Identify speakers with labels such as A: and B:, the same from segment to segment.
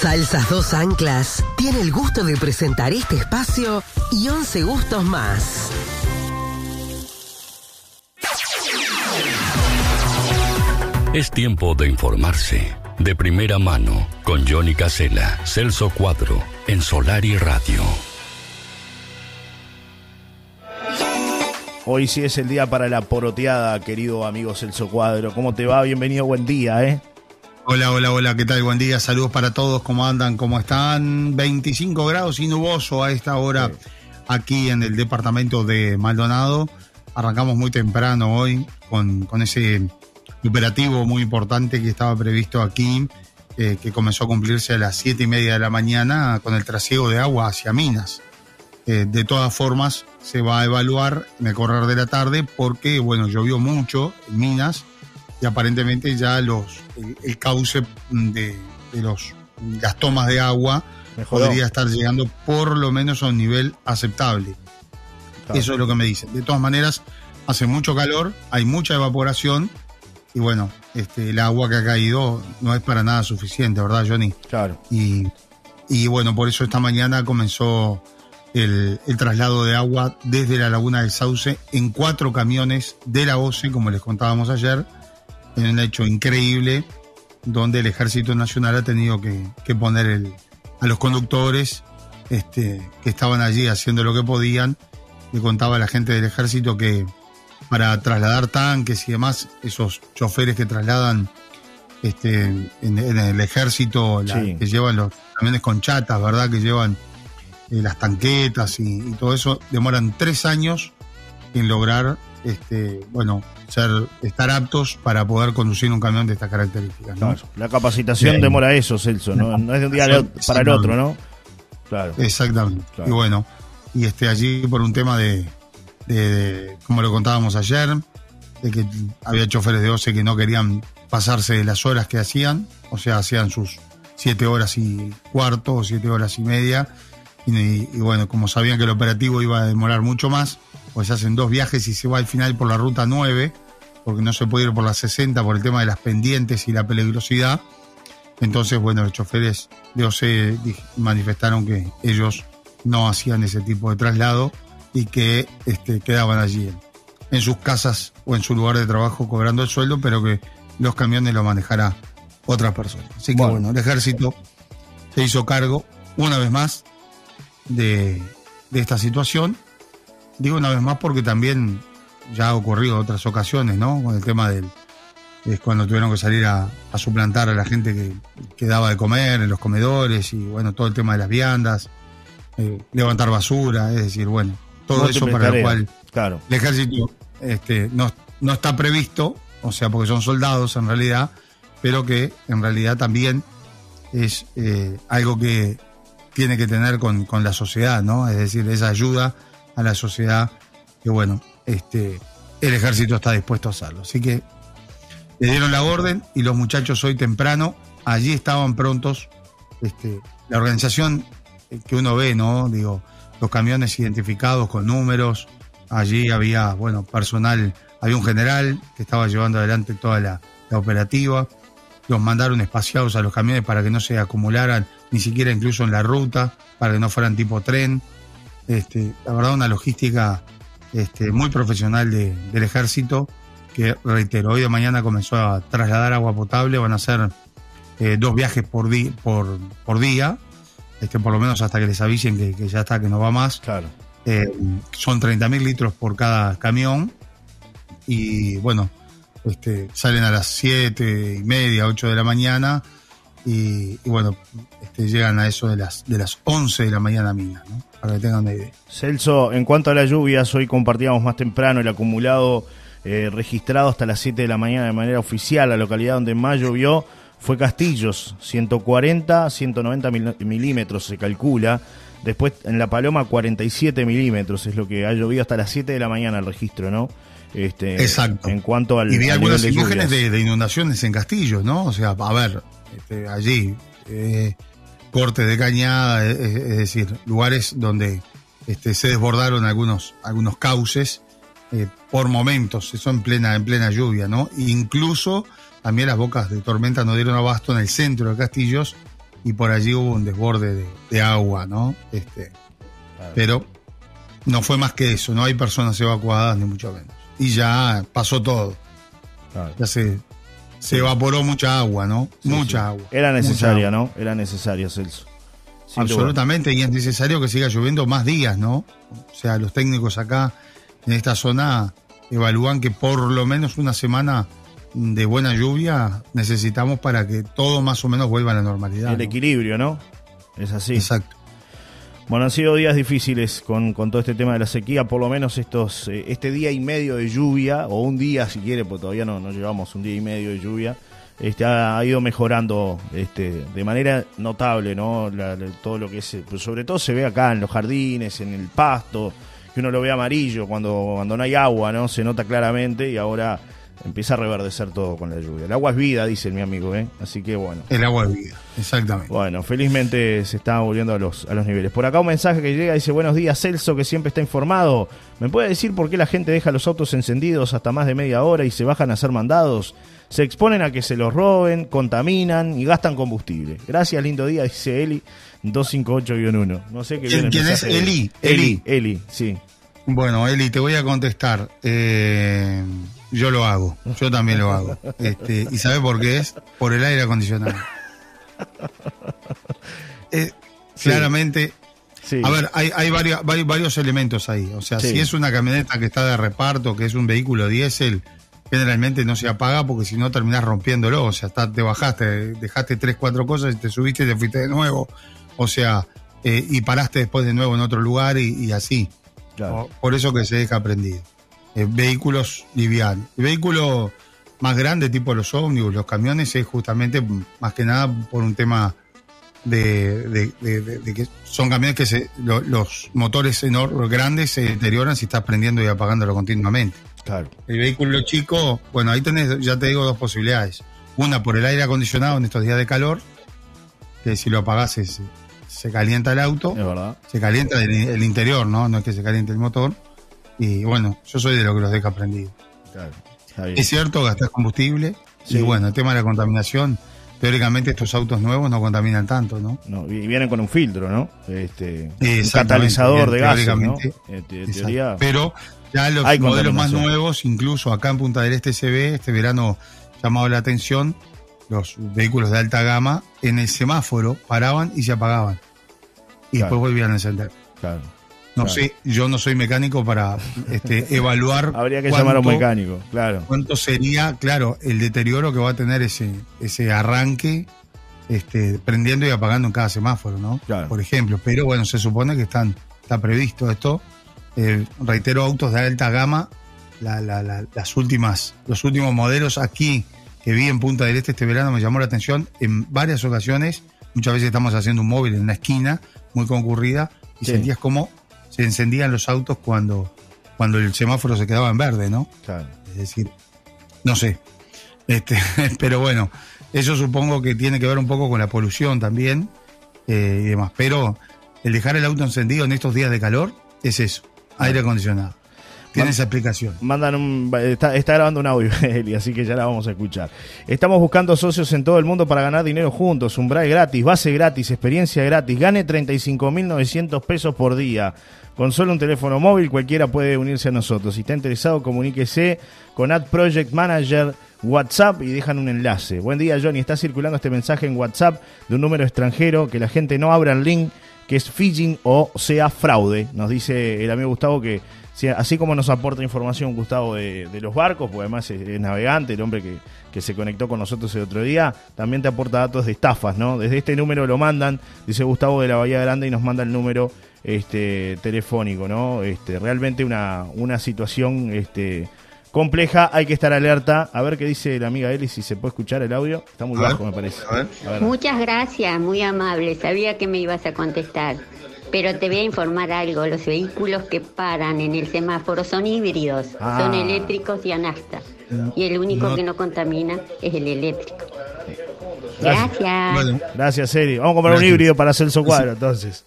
A: Salsas Dos Anclas tiene el gusto de presentar este espacio y 11 gustos más.
B: Es tiempo de informarse. De primera mano, con Johnny Casella, Celso Cuadro, en Solar y Radio.
C: Hoy sí es el día para la poroteada, querido amigo Celso Cuadro. ¿Cómo te va? Bienvenido, buen día, ¿eh?
D: Hola, hola, hola, ¿qué tal? Buen día, saludos para todos, ¿cómo andan? ¿Cómo están? 25 grados y nuboso a esta hora aquí en el departamento de Maldonado. Arrancamos muy temprano hoy con, con ese operativo muy importante que estaba previsto aquí, eh, que comenzó a cumplirse a las siete y media de la mañana con el trasiego de agua hacia Minas. Eh, de todas formas, se va a evaluar en el correr de la tarde porque, bueno, llovió mucho en Minas y aparentemente ya los el, cauce de, los, las tomas de agua podría estar llegando por lo menos a un nivel aceptable. Eso es lo que me dicen. De todas maneras, hace mucho calor, hay mucha evaporación y bueno, este, el agua que ha caído no es para nada suficiente, ¿verdad, Johnny?
C: Claro.
D: Y, y bueno, por eso esta mañana comenzó el, traslado de agua desde la laguna del Sauce en cuatro camiones de la OCE, como les contábamos ayer, en un hecho increíble, donde el Ejército Nacional ha tenido que, poner el, a los conductores este, que estaban allí haciendo lo que podían. Le contaba a la gente del ejército que para trasladar tanques y demás, esos choferes que trasladan este, en, el ejército, que llevan los camiones con chatas, ¿verdad? Que llevan eh, las tanquetas y, todo eso, demoran tres años en lograr, este, bueno, ser, estar aptos para poder conducir un camión de estas características.
C: la capacitación demora eso, Celso, ¿no? es de un día para el otro, ¿no?
D: Claro. Exactamente. Y bueno, y este allí por un tema de, de, como lo contábamos ayer, de que había choferes de OCE que no querían pasarse de las horas que hacían, o sea, hacían sus siete horas y cuarto o siete horas y media, y, bueno, como sabían que el operativo iba a demorar mucho más, pues hacen dos viajes y se va al final por la ruta 9, porque no se puede ir por la 60 por el tema de las pendientes y la peligrosidad. Entonces, bueno, los choferes de OCE manifestaron que ellos no hacían ese tipo de traslado y que este, quedaban allí en, sus casas o en su lugar de trabajo cobrando el sueldo, pero que los camiones lo manejará otra persona. Así que bueno, el ejército se hizo cargo una vez más de, esta situación. Digo una vez más porque también ya ha ocurrido en otras ocasiones, ¿no? Con el tema del. Es cuando tuvieron que salir a, suplantar a la gente que, que, daba de comer en los comedores y, bueno, todo el tema de las viandas, eh, levantar basura, es decir, bueno, todo eso para lo cual claro. el ejército este, no, no está previsto, o sea, porque son soldados en realidad, pero que en realidad también es eh, algo que tiene que tener con, la sociedad, ¿no? Es decir, esa ayuda a la sociedad que, bueno, este, el ejército está dispuesto a hacerlo. Así que le dieron la orden y los muchachos hoy temprano allí estaban prontos. Este, la organización que uno ve, ¿no? Digo, los camiones identificados con números. Allí había, bueno, personal, había un general que estaba llevando adelante toda la, operativa. Los mandaron espaciados a los camiones para que no se acumularan, ni siquiera incluso en la ruta, para que no fueran tipo tren. Este, la verdad, una logística este, muy profesional del ejército, que reitero, hoy de mañana comenzó a trasladar agua potable, van a ser eh, dos viajes por, por, por día, este, por lo menos hasta que les avisen que, ya está, que no va más.
C: Claro.
D: Eh, son 30.000 litros por cada camión y bueno, este, salen a las 7 y media, 8 de la mañana y, bueno, este, llegan a eso de las, de las 11 de la mañana Mina, ¿no? para que tengan una idea.
C: Celso, en cuanto a las lluvias, hoy compartíamos más temprano el acumulado eh, registrado hasta las 7 de la mañana de manera oficial, la localidad donde más llovió fue Castillos, 140, 190 milímetros se calcula. Después en La Paloma 47 milímetros es lo que ha llovido hasta las 7 de la mañana el registro, ¿no?
D: Este, Exacto.
C: En cuanto al.
D: Y vi algunas imágenes de, inundaciones en Castillos, ¿no? O sea, a ver, este, allí, eh, cortes de cañada, es, decir, lugares donde este, se desbordaron algunos, algunos cauces eh, por momentos, eso en plena, en plena lluvia, ¿no? incluso también las bocas de tormenta no dieron abasto en el centro de Castillos y por allí hubo un desborde de, agua, ¿no? Este, Pero no fue más que eso, no hay personas evacuadas ni mucho menos. Y ya pasó todo. Ya se, se evaporó mucha agua, ¿no? mucha agua.
C: Era necesaria, ¿no? Era necesaria, Celso.
D: Absolutamente, y es necesario que siga lloviendo más días, ¿no? O sea, los técnicos acá en esta zona evalúan que por lo menos una semana de buena lluvia necesitamos para que todo más o menos vuelva a la normalidad.
C: El equilibrio, ¿no? Es así.
D: Exacto.
C: Bueno, han sido días difíciles con, todo este tema de la sequía, por lo menos estos eh, este día y medio de lluvia, o un día si quiere, porque todavía no, no llevamos un día y medio de lluvia, este, ha, ido mejorando este, de manera notable, ¿no? todo lo que es, pues sobre todo se ve acá en los jardines, en el pasto, que uno lo ve amarillo cuando, cuando no hay agua, ¿no? Se nota claramente y ahora empieza a reverdecer todo con la lluvia. El agua es vida, dice mi amigo, ¿eh? Así que bueno.
D: El agua es vida, exactamente.
C: Bueno, felizmente se está volviendo a los, a los niveles. Por acá un mensaje que llega, dice, buenos días Celso, que siempre está informado. ¿Me puede decir por qué la gente deja los autos encendidos hasta más de media hora y se bajan a ser mandados? Se exponen a que se los roben, contaminan y gastan combustible. Gracias, lindo día, dice Eli 258-1. No sé qué
D: ¿Quién, ¿quién es Eli?
C: Eli? Eli, sí.
D: Bueno, Eli, te voy a contestar. Eh, yo lo hago, yo también lo hago. Este, ¿Y sabe por qué es? Por el aire acondicionado. Eh, claramente, a ver, hay, hay varios, varios, elementos ahí. O sea, si es una camioneta que está de reparto, que es un vehículo diésel, generalmente no se apaga porque si no terminás rompiéndolo. O sea, te bajaste, dejaste tres, cuatro cosas y te subiste y te fuiste de nuevo. O sea, eh, y paraste después de nuevo en otro lugar y, así. Por eso que se deja prendido. Eh, vehículos livianos. El vehículo más grande, tipo los ómnibus, los camiones, es justamente más que nada por un tema de, que son camiones que se, los motores enormes, grandes se deterioran si estás prendiendo y apagándolo continuamente.
C: Claro.
D: El vehículo chico, bueno, ahí tenés, ya te digo, dos posibilidades. Una por el aire acondicionado en estos días de calor, que si lo apagás se, calienta el auto.
C: Es verdad.
D: Se calienta el, interior, ¿no? No es que se caliente el motor. Y bueno, yo soy de lo que los deja prendidos. es cierto, gastas combustible. Y bueno, el tema de la contaminación, teóricamente estos autos nuevos no contaminan tanto, ¿no?
C: no y vienen con un filtro, ¿no? Este, un catalizador de gas, ¿no?
D: Eh, Pero ya los modelos más nuevos, incluso acá en Punta del Este se ve, este verano llamado la atención, los vehículos de alta gama en el semáforo paraban y se apagaban. Y después volvían a encender.
C: Claro.
D: No sé, yo no soy mecánico para este, evaluar.
C: Habría que llamar a un mecánico, claro.
D: ¿Cuánto sería, claro, el deterioro que va a tener ese, ese arranque este, prendiendo y apagando en cada semáforo, ¿no? Por ejemplo. Pero bueno, se supone que están, está previsto esto. Eh, reitero, autos de alta gama, las últimas, los últimos modelos aquí que vi en Punta del Este este verano me llamó la atención en varias ocasiones. Muchas veces estamos haciendo un móvil en una esquina muy concurrida y sentías como se encendían los autos cuando, cuando el semáforo se quedaba en verde, ¿no?
C: Claro.
D: Es decir, no sé. Este, pero bueno, eso supongo que tiene que ver un poco con la polución también eh, y demás. Pero el dejar el auto encendido en estos días de calor es eso, aire acondicionado. Tiene esa explicación.
C: Mandan un, está, grabando un audio, Eli, así que ya la vamos a escuchar. Estamos buscando socios en todo el mundo para ganar dinero juntos. Un braille gratis, base gratis, experiencia gratis. Gane 35.900 pesos por día. Con solo un teléfono móvil cualquiera puede unirse a nosotros. Si está interesado, comuníquese con Ad Project Manager WhatsApp y dejan un enlace. Buen día, Johnny. Está circulando este mensaje en WhatsApp de un número extranjero. Que la gente no abra el link, que es phishing o sea fraude. Nos dice el amigo Gustavo que así como nos aporta información Gustavo de, los barcos, porque además es, navegante, el hombre que, que, se conectó con nosotros el otro día, también te aporta datos de estafas, ¿no? Desde este número lo mandan, dice Gustavo de la Bahía Grande y nos manda el número este, telefónico, ¿no? Este, realmente una, una situación este, compleja, hay que estar alerta. A ver qué dice la amiga Eli, si se puede escuchar el audio. Está muy bajo, me parece.
E: Muchas gracias, muy amable. Sabía que me ibas a contestar. Pero te voy a informar algo, los vehículos que paran en el semáforo son híbridos, son ah. eléctricos y a Y el único que no contamina es el eléctrico. Gracias.
C: Gracias, Eri. Vamos a comprar un híbrido para Celso Cuadro, entonces.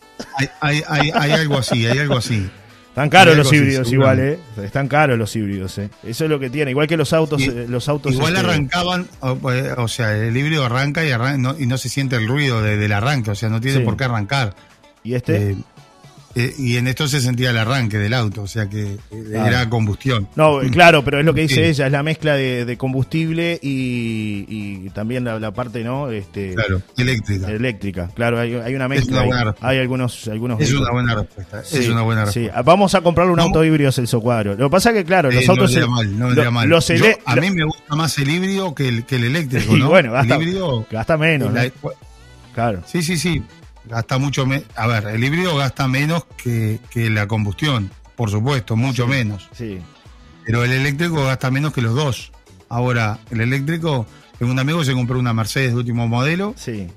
D: Hay, hay, hay, algo así, hay algo así.
C: Están caros los híbridos igual, ¿eh? Están caros los híbridos, ¿eh? Eso es lo que tiene. Igual que los autos. Eh, los autos
D: igual este, arrancaban, o, sea, el híbrido arranca y, y, no, se siente el ruido del arranque, o sea, no tiene por qué arrancar.
C: ¿Y este?
D: Eh, eh, y en esto se sentía el arranque del auto, o sea que eh, era combustión.
C: No, claro, pero es lo que dice ella, es la mezcla de, combustible y, también la, parte, ¿no? Este,
D: claro, eléctrica.
C: Eléctrica, claro, hay, una mezcla. hay algunos, algunos.
D: Es una buena respuesta. es una buena respuesta. Sí.
C: Vamos a comprarle un auto híbrido Celso Cuadro. Lo que pasa es que, claro, los autos.
D: No mal, no mal. a mí me gusta más el híbrido que el, que el eléctrico, ¿no?
C: bueno, gasta, gasta menos.
D: Claro. Sí, sí, sí gasta mucho menos. A ver, el híbrido gasta menos que, la combustión, por supuesto, mucho menos.
C: Sí.
D: Pero el eléctrico gasta menos que los dos. Ahora, el eléctrico, tengo un amigo que se compró una Mercedes de último modelo.
C: Sí.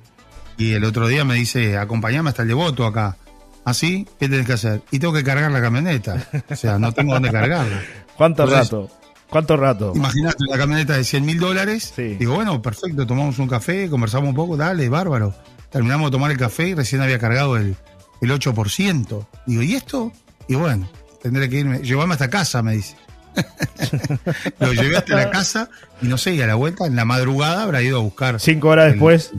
D: Y el otro día me dice, acompáñame hasta el devoto acá. ¿Así? ¿Qué tenés que hacer? Y tengo que cargar la camioneta. O sea, no tengo dónde cargarla.
C: ¿Cuánto rato? ¿Cuánto rato?
D: Imagínate la camioneta de 100 mil dólares. Sí. Digo, bueno, perfecto, tomamos un café, conversamos un poco, dale, bárbaro. Terminamos de tomar el café y recién había cargado el, el 8%. Digo, ¿y esto? Y bueno, tendré que irme. Llevame hasta casa, me dice. Lo llevé hasta la casa y no sé, y a la vuelta, en la madrugada, habrá ido a buscar.
C: Cinco horas después.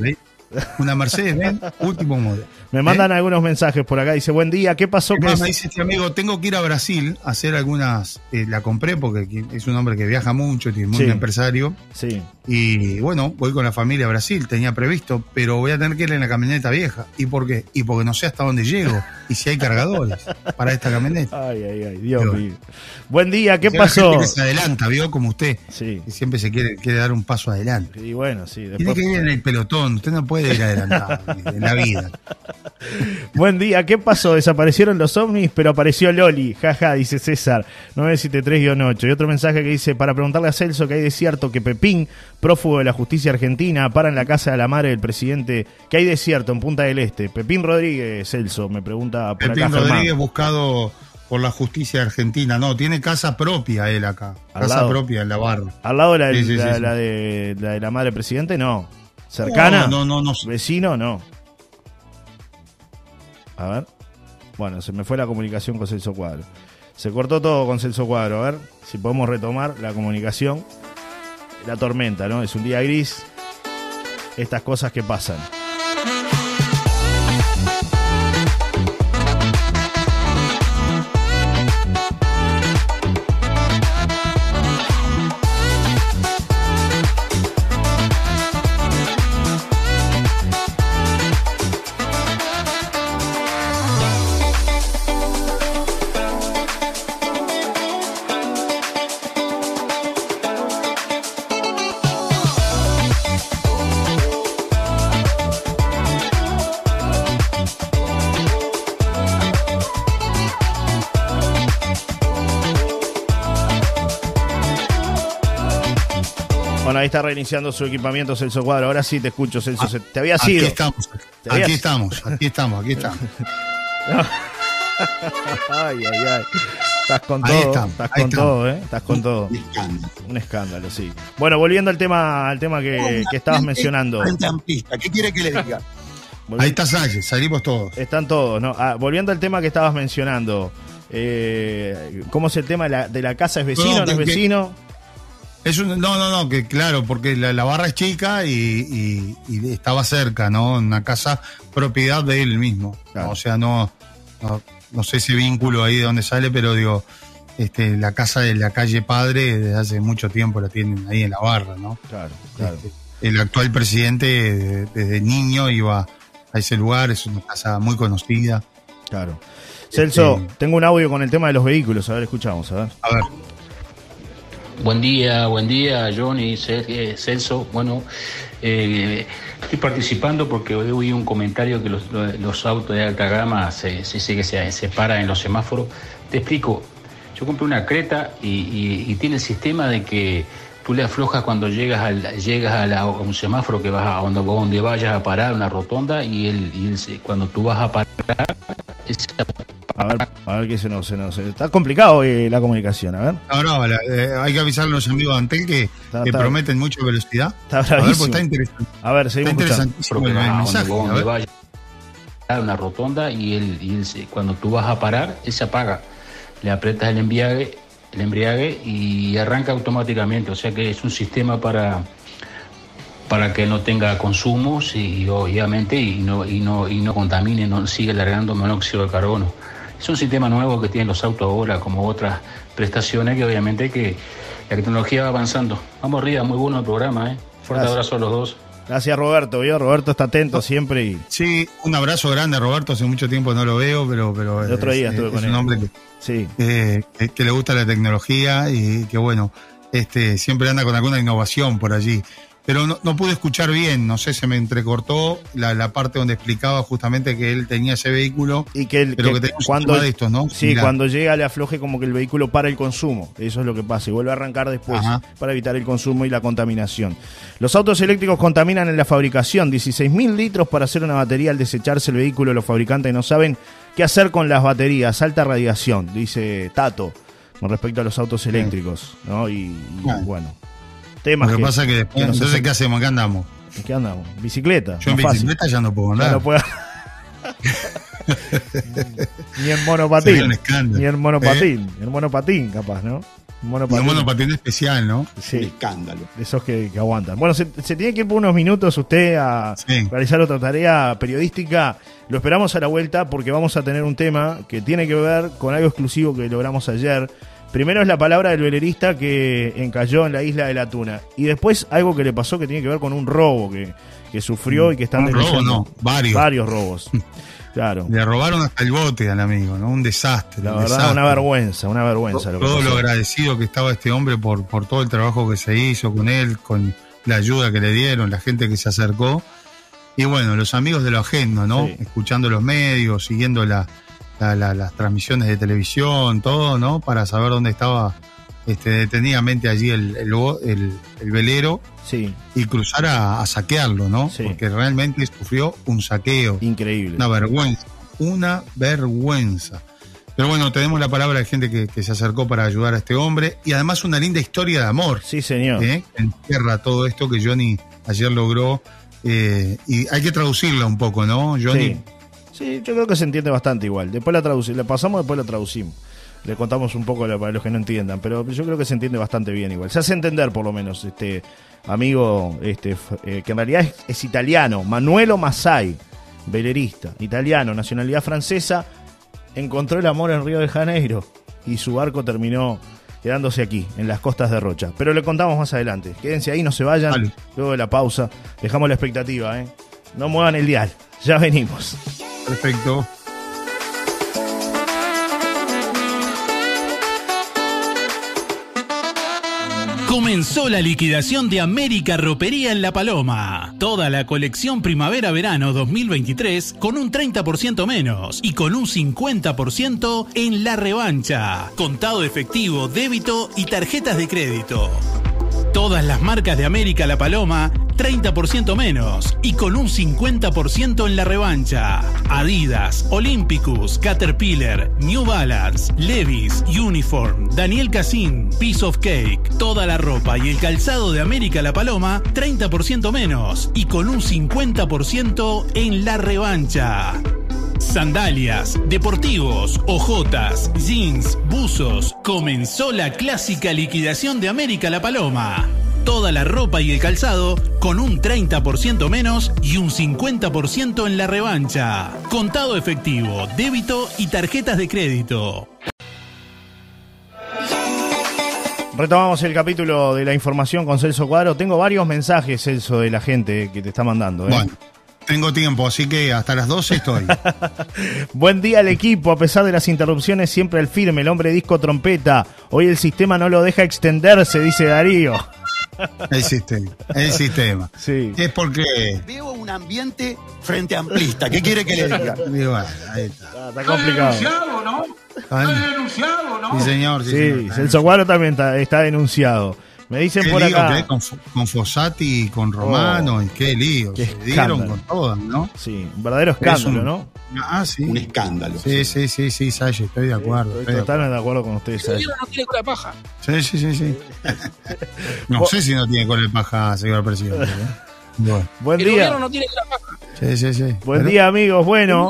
D: Una Mercedes Benz, último modelo.
C: Me mandan ¿Eh? algunos mensajes por acá. Dice, buen día, ¿qué pasó?
D: con Me dice este amigo, tengo que ir a Brasil a hacer algunas. Eh, la compré porque es un hombre que viaja mucho, tiene muy empresario.
C: Sí.
D: Y bueno, voy con la familia a Brasil, tenía previsto, pero voy a tener que ir en la camioneta vieja. ¿Y por qué? Y porque no sé hasta dónde llego y si hay cargadores para esta camioneta.
C: Ay, ay, ay, Dios mío. Buen día, ¿qué pasó?
D: se adelanta, vio como usted.
C: Sí.
D: Y siempre se quiere, quiere dar un paso adelante.
C: Y bueno, sí.
D: Después... Tiene que ir en el pelotón, usted no puede ir adelantado en la vida.
C: Buen día, ¿qué pasó? Desaparecieron los ovnis, pero apareció Loli. Jaja, dice César, 973-8. Y otro mensaje que dice, para preguntarle a Celso que hay de cierto que Pepín prófugo de la justicia argentina, para en la casa de la madre del presidente, que hay desierto en Punta del Este. Pepín Rodríguez, Celso, me pregunta por
D: Pepín Rodríguez buscado por la justicia argentina. No, tiene casa propia él acá. casa propia en la barra.
C: Al lado de la, de, la, de, la madre del presidente, no. ¿Cercana?
D: No, no, no.
C: ¿Vecino? No. A ver. Bueno, se me fue la comunicación con Celso Cuadro. Se cortó todo con Celso Cuadro. A ver si podemos retomar la comunicación la tormenta, ¿no? Es un día gris. Estas cosas que pasan. Ahí está reiniciando su equipamiento Celso Cuadro. Ahora sí te escucho, Celso. Ah, te había sido.
D: Aquí estamos, aquí estamos, aquí estamos, aquí estamos.
C: ay, ay, ay. Estás con todo, estás con todo, ¿eh? Estás con todo. Un escándalo. sí. Bueno, volviendo al tema, al tema que, estabas mencionando.
D: ¿Qué quiere que le diga? Ahí está Salles, salimos todos.
C: Están todos, ¿no? Ah, volviendo al tema que estabas mencionando. Eh, ¿Cómo es el tema de la, de la casa? ¿Es vecino no, no es vecino?
D: No, no, no, que claro, porque la, barra es chica y, estaba cerca, ¿no? Una casa propiedad de él mismo. O sea, no, no, sé ese vínculo ahí de donde sale, pero digo, este, la casa de la calle Padre desde hace mucho tiempo la tienen ahí en la barra, ¿no?
C: Claro, claro.
D: Este, el actual presidente desde niño iba a ese lugar, es una casa muy conocida.
C: Claro. Celso, este, tengo un audio con el tema de los vehículos, a ver, escuchamos, a ver.
D: A ver.
F: Buen día, buen día, Johnny, eh, Celso. Bueno, eh, estoy participando porque hoy oí un comentario que los, autos de alta gama se, se, que se separan en los semáforos. Te explico. Yo compré una Creta y, tiene el sistema de que tú le aflojas cuando llegas al, llegas a, un semáforo que vas a donde, vayas a parar, una rotonda, y, él, cuando tú vas a parar,
C: a ver, a ver qué se nos, se nos. Está complicado hoy la comunicación, a ver.
D: No, no, eh, hay que avisarle a los amigos de Antel que, prometen mucha velocidad.
C: Está
D: a
C: ver, pues está interesante. A ver, seguimos está interesantísimo
F: el, mensaje. Donde, vaya a una rotonda y, él, y él, cuando tú vas a parar, él se apaga. le apretas el embriague, el embriague y arranca automáticamente. O sea que es un sistema para para que no tenga consumos y obviamente y no, y no, y no contamine, no siga largando monóxido de carbono. Es un sistema nuevo que tienen los autos ahora, como otras prestaciones que obviamente que la tecnología va avanzando. Vamos arriba, muy bueno el programa, ¿eh? Fuerte abrazo a los dos.
C: Gracias Roberto, ¿vio? Roberto está atento siempre y...
D: Sí, un abrazo grande a Roberto, hace mucho tiempo no lo veo, pero... pero
C: el otro día estuve con
D: un hombre que, sí. que, le gusta la tecnología y que bueno, este siempre anda con alguna innovación por allí pero no, pude escuchar bien, no sé, se me entrecortó la, parte donde explicaba justamente que él tenía ese vehículo,
C: y que,
D: pero que,
C: cuando de estos, ¿no? Sí, cuando llega le afloje como que el vehículo para el consumo, eso es lo que pasa, y vuelve a arrancar después para evitar el consumo y la contaminación. Los autos eléctricos contaminan en la fabricación, 16.000 litros para hacer una batería al desecharse el vehículo, los fabricantes no saben qué hacer con las baterías, alta radiación, dice Tato, con respecto a los autos eléctricos, ¿no? y bueno
D: lo que, pasa es que después, entonces, ¿qué hacemos? ¿Qué andamos?
C: qué andamos? ¿Bicicleta?
D: Yo en bicicleta ya no puedo andar. no puedo...
C: ni en monopatín. Ni en monopatín. ¿Eh? En monopatín, capaz, ¿no?
D: Monopatín. Un monopatín especial, ¿no?
C: Sí. escándalo. De esos que, aguantan. Bueno, se, tiene que ir por unos minutos usted a realizar otra tarea periodística. Lo esperamos a la vuelta porque vamos a tener un tema que tiene que ver con algo exclusivo que logramos ayer Primero es la palabra del velerista que encalló en la isla de la Tuna. Y después algo que le pasó que tiene que ver con un robo que, sufrió y que están
D: Un robo, no, varios.
C: Varios robos. Claro.
D: Le robaron hasta el bote al amigo, ¿no? Un desastre.
C: La verdad, una vergüenza, una vergüenza.
D: todo lo agradecido que estaba este hombre por, por todo el trabajo que se hizo con él, con la ayuda que le dieron, la gente que se acercó. Y bueno, los amigos de lo ajeno, ¿no? Escuchando los medios, siguiendo la, las transmisiones de televisión, todo, ¿no? Para saber dónde estaba este, detenidamente allí el, el, velero
C: sí.
D: y cruzar a, saquearlo, ¿no? Porque realmente sufrió un saqueo.
C: Increíble.
D: Una vergüenza, una vergüenza. Pero bueno, tenemos la palabra de gente que, se acercó para ayudar a este hombre y además una linda historia de amor.
C: Sí, señor.
D: ¿eh? Entierra todo esto que Johnny ayer logró eh, y hay que traducirla un poco, ¿no? Johnny
C: Sí, yo creo que se entiende bastante igual. Después la traducimos, le pasamos, después la traducimos. Le contamos un poco para los que no entiendan, pero yo creo que se entiende bastante bien igual. Se hace entender por lo menos, este amigo, este eh, que en realidad es, italiano, Manuelo Masai, velerista, italiano, nacionalidad francesa, encontró el amor en Río de Janeiro y su barco terminó quedándose aquí, en las costas de Rocha. Pero le contamos más adelante. Quédense ahí, no se vayan. Luego de la pausa, dejamos la expectativa, ¿eh? No muevan el dial, ya venimos.
D: Perfecto.
G: Comenzó la liquidación de América Ropería en La Paloma. Toda la colección primavera-verano 2023 con un 30% menos y con un 50% en la revancha. Contado efectivo, débito y tarjetas de crédito. Todas las marcas de América La Paloma, 30% menos y con un 50% en la revancha. Adidas, Olympicus, Caterpillar, New Balance, Levis, Uniform, Daniel Cassin, Piece of Cake, toda la ropa y el calzado de América La Paloma, 30% menos y con un 50% en la revancha. Sandalias, deportivos, ojotas, jeans, buzos. Comenzó la clásica liquidación de América La Paloma. Toda la ropa y el calzado con un 30% menos y un 50% en la revancha. Contado efectivo, débito y tarjetas de crédito.
C: Retomamos el capítulo de la información con Celso Cuadro. Tengo varios mensajes, Celso, de la gente que te está mandando. ¿eh?
D: Tengo tiempo, así que hasta las 12 estoy.
C: Buen día al equipo, a pesar de las interrupciones, siempre el firme, el hombre disco trompeta. Hoy el sistema no lo deja extenderse, dice Darío.
D: El sistema, el sistema.
C: Sí.
D: Es porque...
H: Veo un ambiente frente amplista, ¿qué quiere que le diga?
C: ahí está. está. complicado.
H: Está denunciado, ¿no? Está denunciado, ¿no?
C: Sí, señor. Sí, sí Celso Guaro también está, está denunciado. Me dicen por acá.
D: con, con, Fossati y con Romano, oh, y qué lío. se dieron con todas, ¿no?
C: Sí, un verdadero escándalo, ¿no?
D: Ah, sí.
H: Un escándalo.
D: Sí, sí, sí, sí, Salle, estoy de acuerdo.
C: Estoy, totalmente de acuerdo con ustedes,
H: El no tiene cola de paja.
D: Sí, sí, sí, sí. no sé si no tiene cola de paja, señor presidente. ¿eh?
C: Bueno. Buen día.
H: El no tiene cola de paja.
D: Sí, sí, sí.
C: Buen día, amigos. Bueno.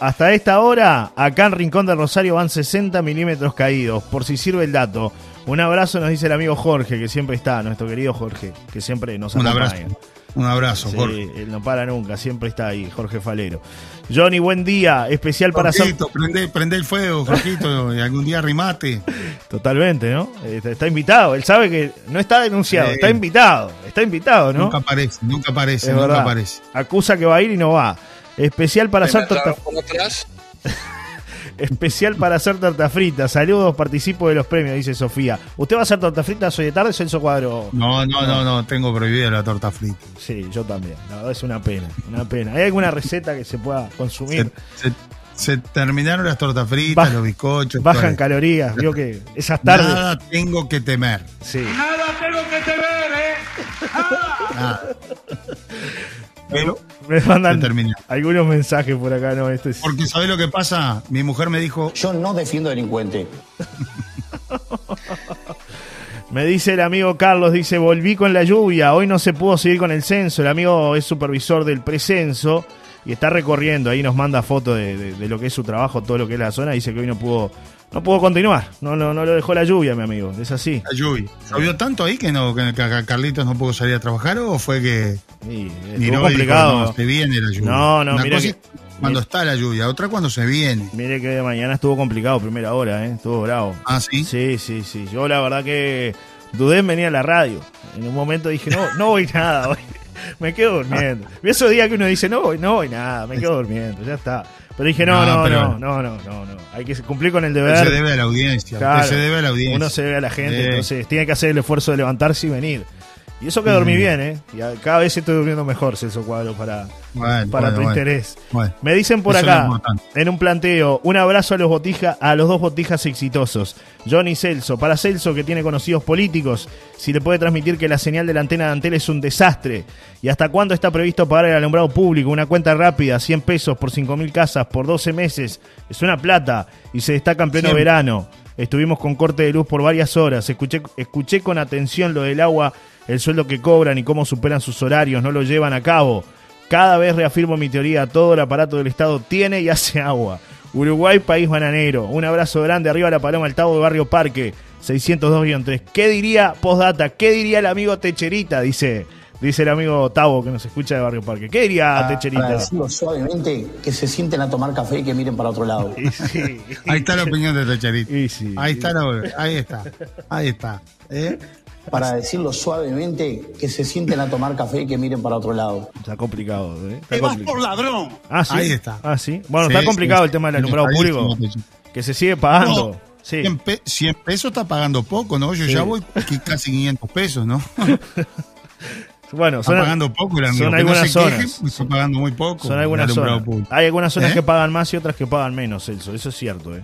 C: hasta esta hora, acá en Rincón del Rosario van 60 milímetros caídos, por si sirve el dato. Un abrazo nos dice el amigo Jorge, que siempre está, nuestro querido Jorge, que siempre nos
D: Un
C: acompaña.
D: abrazo. Un abrazo,
C: Sí,
D: Jorge.
C: él no para nunca, siempre está ahí, Jorge Falero. Johnny, buen día, especial para.
D: Jorgito, prende, prende el fuego, Jorgito, y algún día rimate.
C: Totalmente, ¿no? Eh, Está invitado, él sabe que no está denunciado, está invitado, está invitado, ¿no?
D: Nunca aparece, nunca aparece,
C: Es
D: nunca
C: verdad.
D: aparece.
C: Acusa que va a ir y no va. Especial para
I: atrás.
C: especial para hacer torta frita. Saludos, participo de los premios, dice Sofía. ¿Usted va a hacer torta frita hoy de tarde, Celso Cuadro?
D: No, no, no, no, tengo prohibida la torta frita.
C: Sí, yo también. La verdad es una pena, una pena. ¿Hay alguna receta que se pueda consumir?
D: Se, se- se terminaron las tortas fritas, los bizcochos.
C: Bajan calorías, vio que esas tardes.
D: Nada tengo que temer.
C: Sí.
I: Nada tengo que temer, ¿eh?
D: Nada. Pero,
C: Me mandan algunos mensajes por acá, ¿no? Este es-
D: porque ¿sabés lo que pasa? Mi mujer me dijo,
H: Yo no defiendo delincuente.
C: Me dice el amigo Carlos, dice, volví con la lluvia, hoy no se pudo seguir con el censo, el amigo es supervisor del precenso y está recorriendo, ahí nos manda fotos de, de- de lo que es su trabajo, todo lo que es la zona, dice que hoy no pudo, no pudo continuar, no, no, no lo dejó la lluvia, mi amigo, es así.
D: la lluvia. ¿Llovió tanto ahí que, no, que Carlitos no pudo salir a trabajar o fue que
C: y
D: dijo,
C: complicado.
D: no, se viene la lluvia?
C: No, no,
D: Una
C: mira
D: cosa
C: que-
D: es cuando está la lluvia, otra cuando se viene.
C: Mire que de mañana estuvo complicado, primera hora, ¿eh? estuvo bravo.
D: Ah, ¿sí?
C: Sí, sí, sí, yo la verdad que dudé en venir a la radio, en un momento dije, no, no voy nada hoy. Me quedo durmiendo. Vi esos días que uno dice, no voy, no voy nada, me quedo durmiendo, ya está. Pero dije, no,
D: No,
C: no, no, no, no, no. Hay que cumplir con el deber.
D: se debe a la audiencia.
C: Claro,
D: se debe a la audiencia.
C: Uno se debe a la gente, entonces tiene que hacer el esfuerzo de levantarse y venir. Y eso que dormí bien, ¿eh? Y a- cada vez estoy durmiendo mejor, Celso Cuadro, para,
D: Bueno,
C: para
D: bueno,
C: tu
D: bueno.
C: interés. Me dicen por
D: Eso
C: acá, en un planteo, un abrazo a los botija, a los dos botijas exitosos. Johnny Celso, para Celso que tiene conocidos políticos, si le puede transmitir que la señal de la antena de Antel es un desastre. ¿Y hasta cuándo está previsto pagar el alumbrado público? Una cuenta rápida, 100 pesos por 5.000 casas por 12 meses. Es una plata y se destaca en pleno
D: Siempre.
C: verano. Estuvimos con corte de luz por varias horas. Escuché, escuché con atención lo del agua, el sueldo que cobran y cómo superan sus horarios, no lo llevan a cabo. Cada vez reafirmo mi teoría, todo el aparato del Estado tiene y hace agua. Uruguay, país bananero. Un abrazo grande, arriba la paloma, el Tavo de Barrio Parque, 602-3. ¿Qué diría, postdata, qué diría el amigo Techerita? Dice, dice el amigo Tavo que nos escucha de Barrio Parque. ¿Qué diría
H: Para
C: Techerita?
H: decirlo suavemente, que se sienten a tomar café y que miren para otro lado.
C: Y sí.
D: Ahí está la opinión de
C: sí.
D: Ahí está, la- ahí está, ahí está. ¿eh?
H: Para decirlo suavemente, que se sienten a tomar café y que miren para otro lado.
C: Está complicado, ¿eh? Está
I: Te vas
C: complicado.
I: por ladrón.
C: Ah, sí.
D: Ahí está.
C: Ah, sí. Bueno,
D: Sí,
C: está complicado
D: sí,
C: el tema del alumbrado público. Que se sigue pagando.
D: No,
C: Sí.
D: 100, pe- 100 pesos está pagando poco, ¿no? Yo
C: Sí.
D: ya voy casi 500 pesos, ¿no?
C: Bueno,
D: Está
C: son,
D: pagando poco el amigo.
C: son algunas
D: no se queje,
C: zonas.
D: pues está pagando muy poco.
C: son algunas zonas.
D: público.
C: Hay algunas zonas
D: ¿Eh?
C: que pagan más y otras que pagan menos, Celso. Eso es cierto, ¿eh?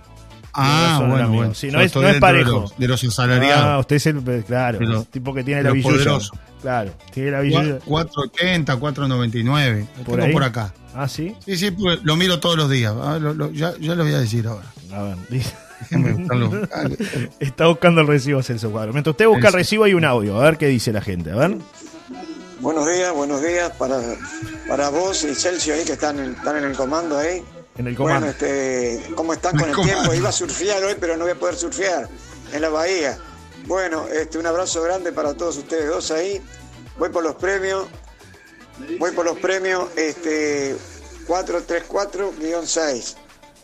D: Ah,
C: el
D: bueno, bueno.
C: Sí, no es- no es
D: de
C: parejo.
D: los- De los asalariados.
C: Ah, usted es el, claro, el tipo que tiene la billulla. Claro, tiene la billulla.
D: 480, 499. Lo
C: ¿Por
D: tengo
C: ahí?
D: por acá.
C: Ah, sí.
D: Sí, sí, pues, lo miro todos los días. Ah, lo- lo- ya, ya lo voy a decir ahora.
C: A ver, dice-
D: Déjenme buscarlo.
C: Está buscando el recibo, Celso Cuadro. Mientras usted busca el recibo, hay un audio. A ver qué dice la gente. A ver.
J: Buenos días, buenos días para, para vos y Celso ahí que están están en el comando ahí.
C: En el
J: Bueno,
C: comando.
J: este, ¿cómo están con
D: el
J: el tiempo? Iba a surfear hoy, pero no voy a poder surfear en la bahía. Bueno, este, un abrazo grande para todos ustedes dos ahí. Voy por los premios. Voy por los premios este, 434-6.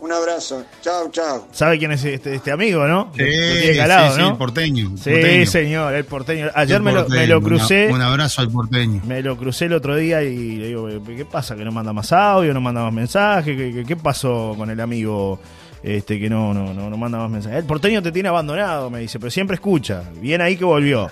J: Un abrazo. Chao, chao.
C: ¿Sabe quién es este, este amigo, no?
D: Sí,
C: Lo tiene calado,
D: sí, sí,
C: ¿no?
D: el porteño. el
C: Sí,
D: porteño.
C: señor, el porteño. Ayer
D: El
C: me lo, me lo
D: Una-
C: crucé.
D: Un, abrazo al porteño.
C: Me lo crucé el otro día y le digo, ¿qué pasa? ¿Que no manda más audio? ¿No manda más mensaje? ¿Qué, qué, qué pasó con el amigo este que no, no, no, no manda más mensajes? El porteño te tiene abandonado, me dice, pero siempre escucha. Bien ahí que volvió.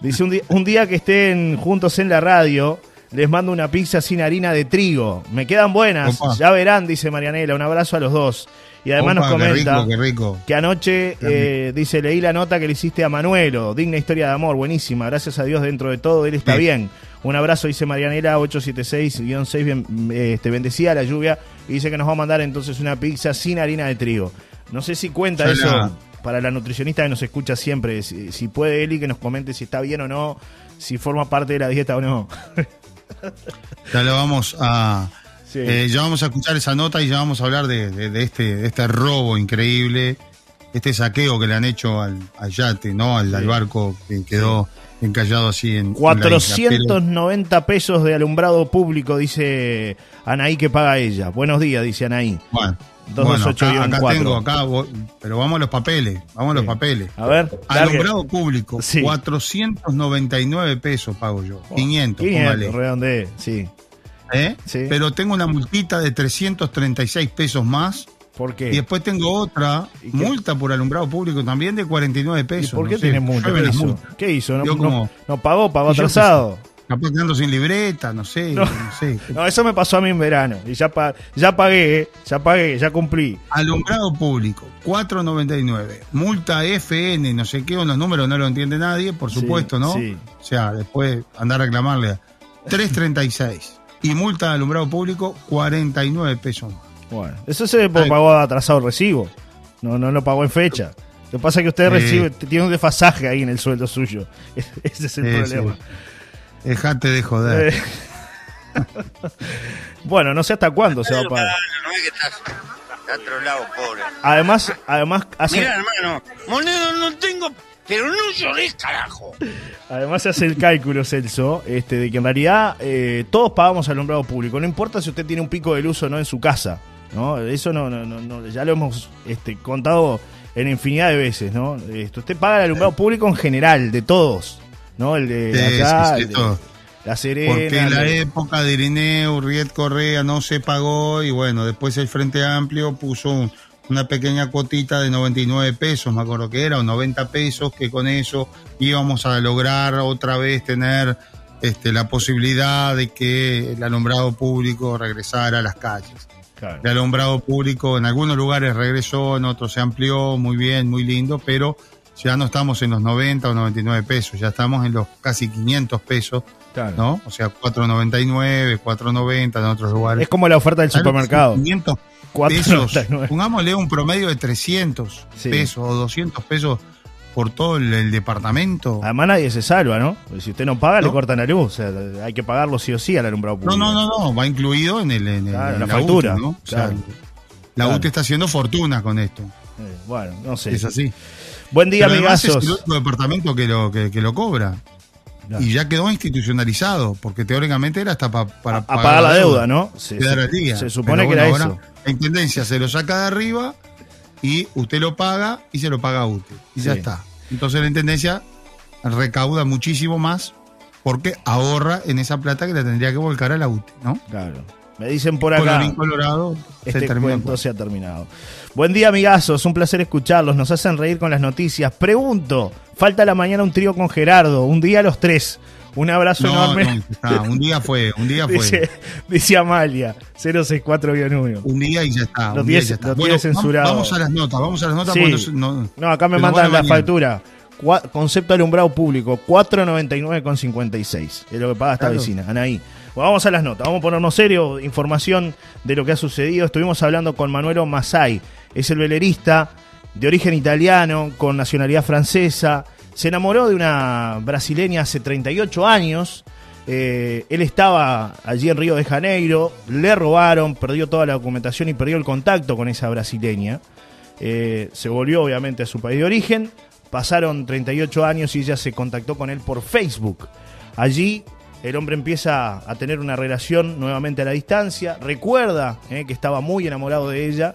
C: Dice, un día, un día que estén juntos en la radio, les mando una pizza sin harina de trigo. Me quedan buenas,
D: Opa.
C: ya verán, dice Marianela. Un abrazo a los dos. Y además
D: Opa,
C: nos
D: qué
C: comenta
D: rico, qué rico.
C: que anoche, eh, dice, leí la nota que le hiciste a Manuelo, digna historia de amor, buenísima, gracias a Dios dentro de todo, él está
D: Sí.
C: bien. Un abrazo, dice Marianela 876-6, bien, este, bendecida la lluvia, y dice que nos va a mandar entonces una pizza sin harina de trigo. No sé si cuenta eso para la nutricionista que nos escucha siempre, si, si puede Eli que nos comente si está bien o no, si forma parte de la dieta o no.
D: Ya lo vamos a, Eh, ya vamos a escuchar esa nota y ya vamos a hablar de, este, de este robo increíble, este saqueo que le han hecho al, yate, ¿no? Al, barco que quedó encallado así en.
C: 490 pesos de alumbrado público, dice Anaí que paga ella. Buenos días, dice Anaí.
D: Bueno. Bueno, acá, tengo, acá, pero vamos a los papeles, vamos a los papeles.
C: A ver.
D: Alumbrado público, 499 pesos pago yo. 500, 500
C: redonde, sí.
D: ¿Eh? sí. Pero tengo una multita de 336 pesos más.
C: ¿Por qué?
D: Y después tengo otra multa por alumbrado público también de 49 pesos.
C: ¿Y por qué tiene multa? ¿Qué hizo? ¿Qué hizo? No, no, pagó, pagó atrasado.
D: Capaz quedando sin libreta, no sé, no, sé.
C: No, eso me pasó a mí en verano. Y ya, ya pagué, ya pagué, ya cumplí.
D: Alumbrado público, 4.99. Multa FN, no sé qué, los números no lo entiende nadie, por supuesto, ¿no? Sí. O sea, después andar a reclamarle. 3.36. y multa de alumbrado público, 49 pesos
C: Bueno, eso se pagó atrasado el recibo. No, no lo pagó en fecha. Lo que pasa es que usted recibe, tiene un desfasaje ahí en el sueldo suyo. Ese es el problema.
D: Dejate de joder. Eh.
C: bueno, no sé hasta cuándo se va a pagar. No es que estás lado, pobre. Además, además
I: hace... Mira, hermano, moneda no tengo, pero no llores, carajo.
C: Además se hace el cálculo, Celso, este, de que en realidad eh, todos pagamos alumbrado público. No importa si usted tiene un pico de luz o no en su casa. ¿no? Eso no, no, no, ya lo hemos este, contado en infinidad de veces, ¿no? Esto, usted paga el alumbrado público en general, de todos. ¿No? El de, La Serena.
D: Porque en la época de Irineo, Riet Correa no se pagó y bueno, después el Frente Amplio puso una pequeña cuotita de 99 pesos, me acuerdo que era, o 90 pesos, que con eso íbamos a lograr otra vez tener este, la posibilidad de que el alumbrado público regresara a las calles. El alumbrado público en algunos lugares regresó, en otros se amplió, muy bien, muy lindo, pero ya no estamos en los 90 o 99 pesos, ya estamos en los casi 500 pesos, ¿no? O sea, 4.99, 4.90 en otros lugares.
C: Es como la oferta del supermercado.
D: 500 pesos, pongámosle un promedio de 300 pesos o 200 pesos por todo el, departamento.
C: Además nadie se salva, ¿no? si usted no paga, le cortan la luz. O sea, hay que pagarlo sí o sí al alumbrado público.
D: No, no, no, no, va incluido en, el, en, la, factura. ¿no? la UTE está haciendo fortuna con esto.
C: Eh, bueno, no sé.
D: Es así.
C: Buen día, amigazos.
D: Es el otro departamento que lo, que, lo cobra. Y ya quedó institucionalizado, porque teóricamente era hasta para
C: pagar, la deuda, ¿no?
D: Se, se,
C: se supone que era eso.
D: La intendencia se lo saca de arriba y usted lo paga y se lo paga útil. Y ya está. Entonces la intendencia recauda muchísimo más porque ahorra en esa plata que la tendría que volcar a la UTE, ¿no?
C: Claro. Me dicen por acá.
D: Colorado,
C: este cuento se ha terminado. Buen día, amigazos. Un placer escucharlos. Nos hacen reír con las noticias. Pregunto: falta la mañana un trío con Gerardo. Un día los tres. Un abrazo enorme.
D: un día fue, un día fue.
C: Dice, Amalia, 064-1.
D: Un día y ya está.
C: Los 10 censurado.
D: Vamos a las notas, vamos a las notas.
C: no, acá me mandan la factura. Concepto alumbrado público, 499,56. Es lo que paga esta vecina, Anaí vamos a las notas, vamos a ponernos serio, información de lo que ha sucedido. Estuvimos hablando con Manuelo Masai, es el velerista de origen italiano, con nacionalidad francesa. Se enamoró de una brasileña hace 38 años. Eh, él estaba allí en Río de Janeiro, le robaron, perdió toda la documentación y perdió el contacto con esa brasileña. Eh, se volvió obviamente a su país de origen. Pasaron 38 años y ella se contactó con él por Facebook. Allí el hombre empieza a tener una relación nuevamente a la distancia, recuerda eh, que estaba muy enamorado de ella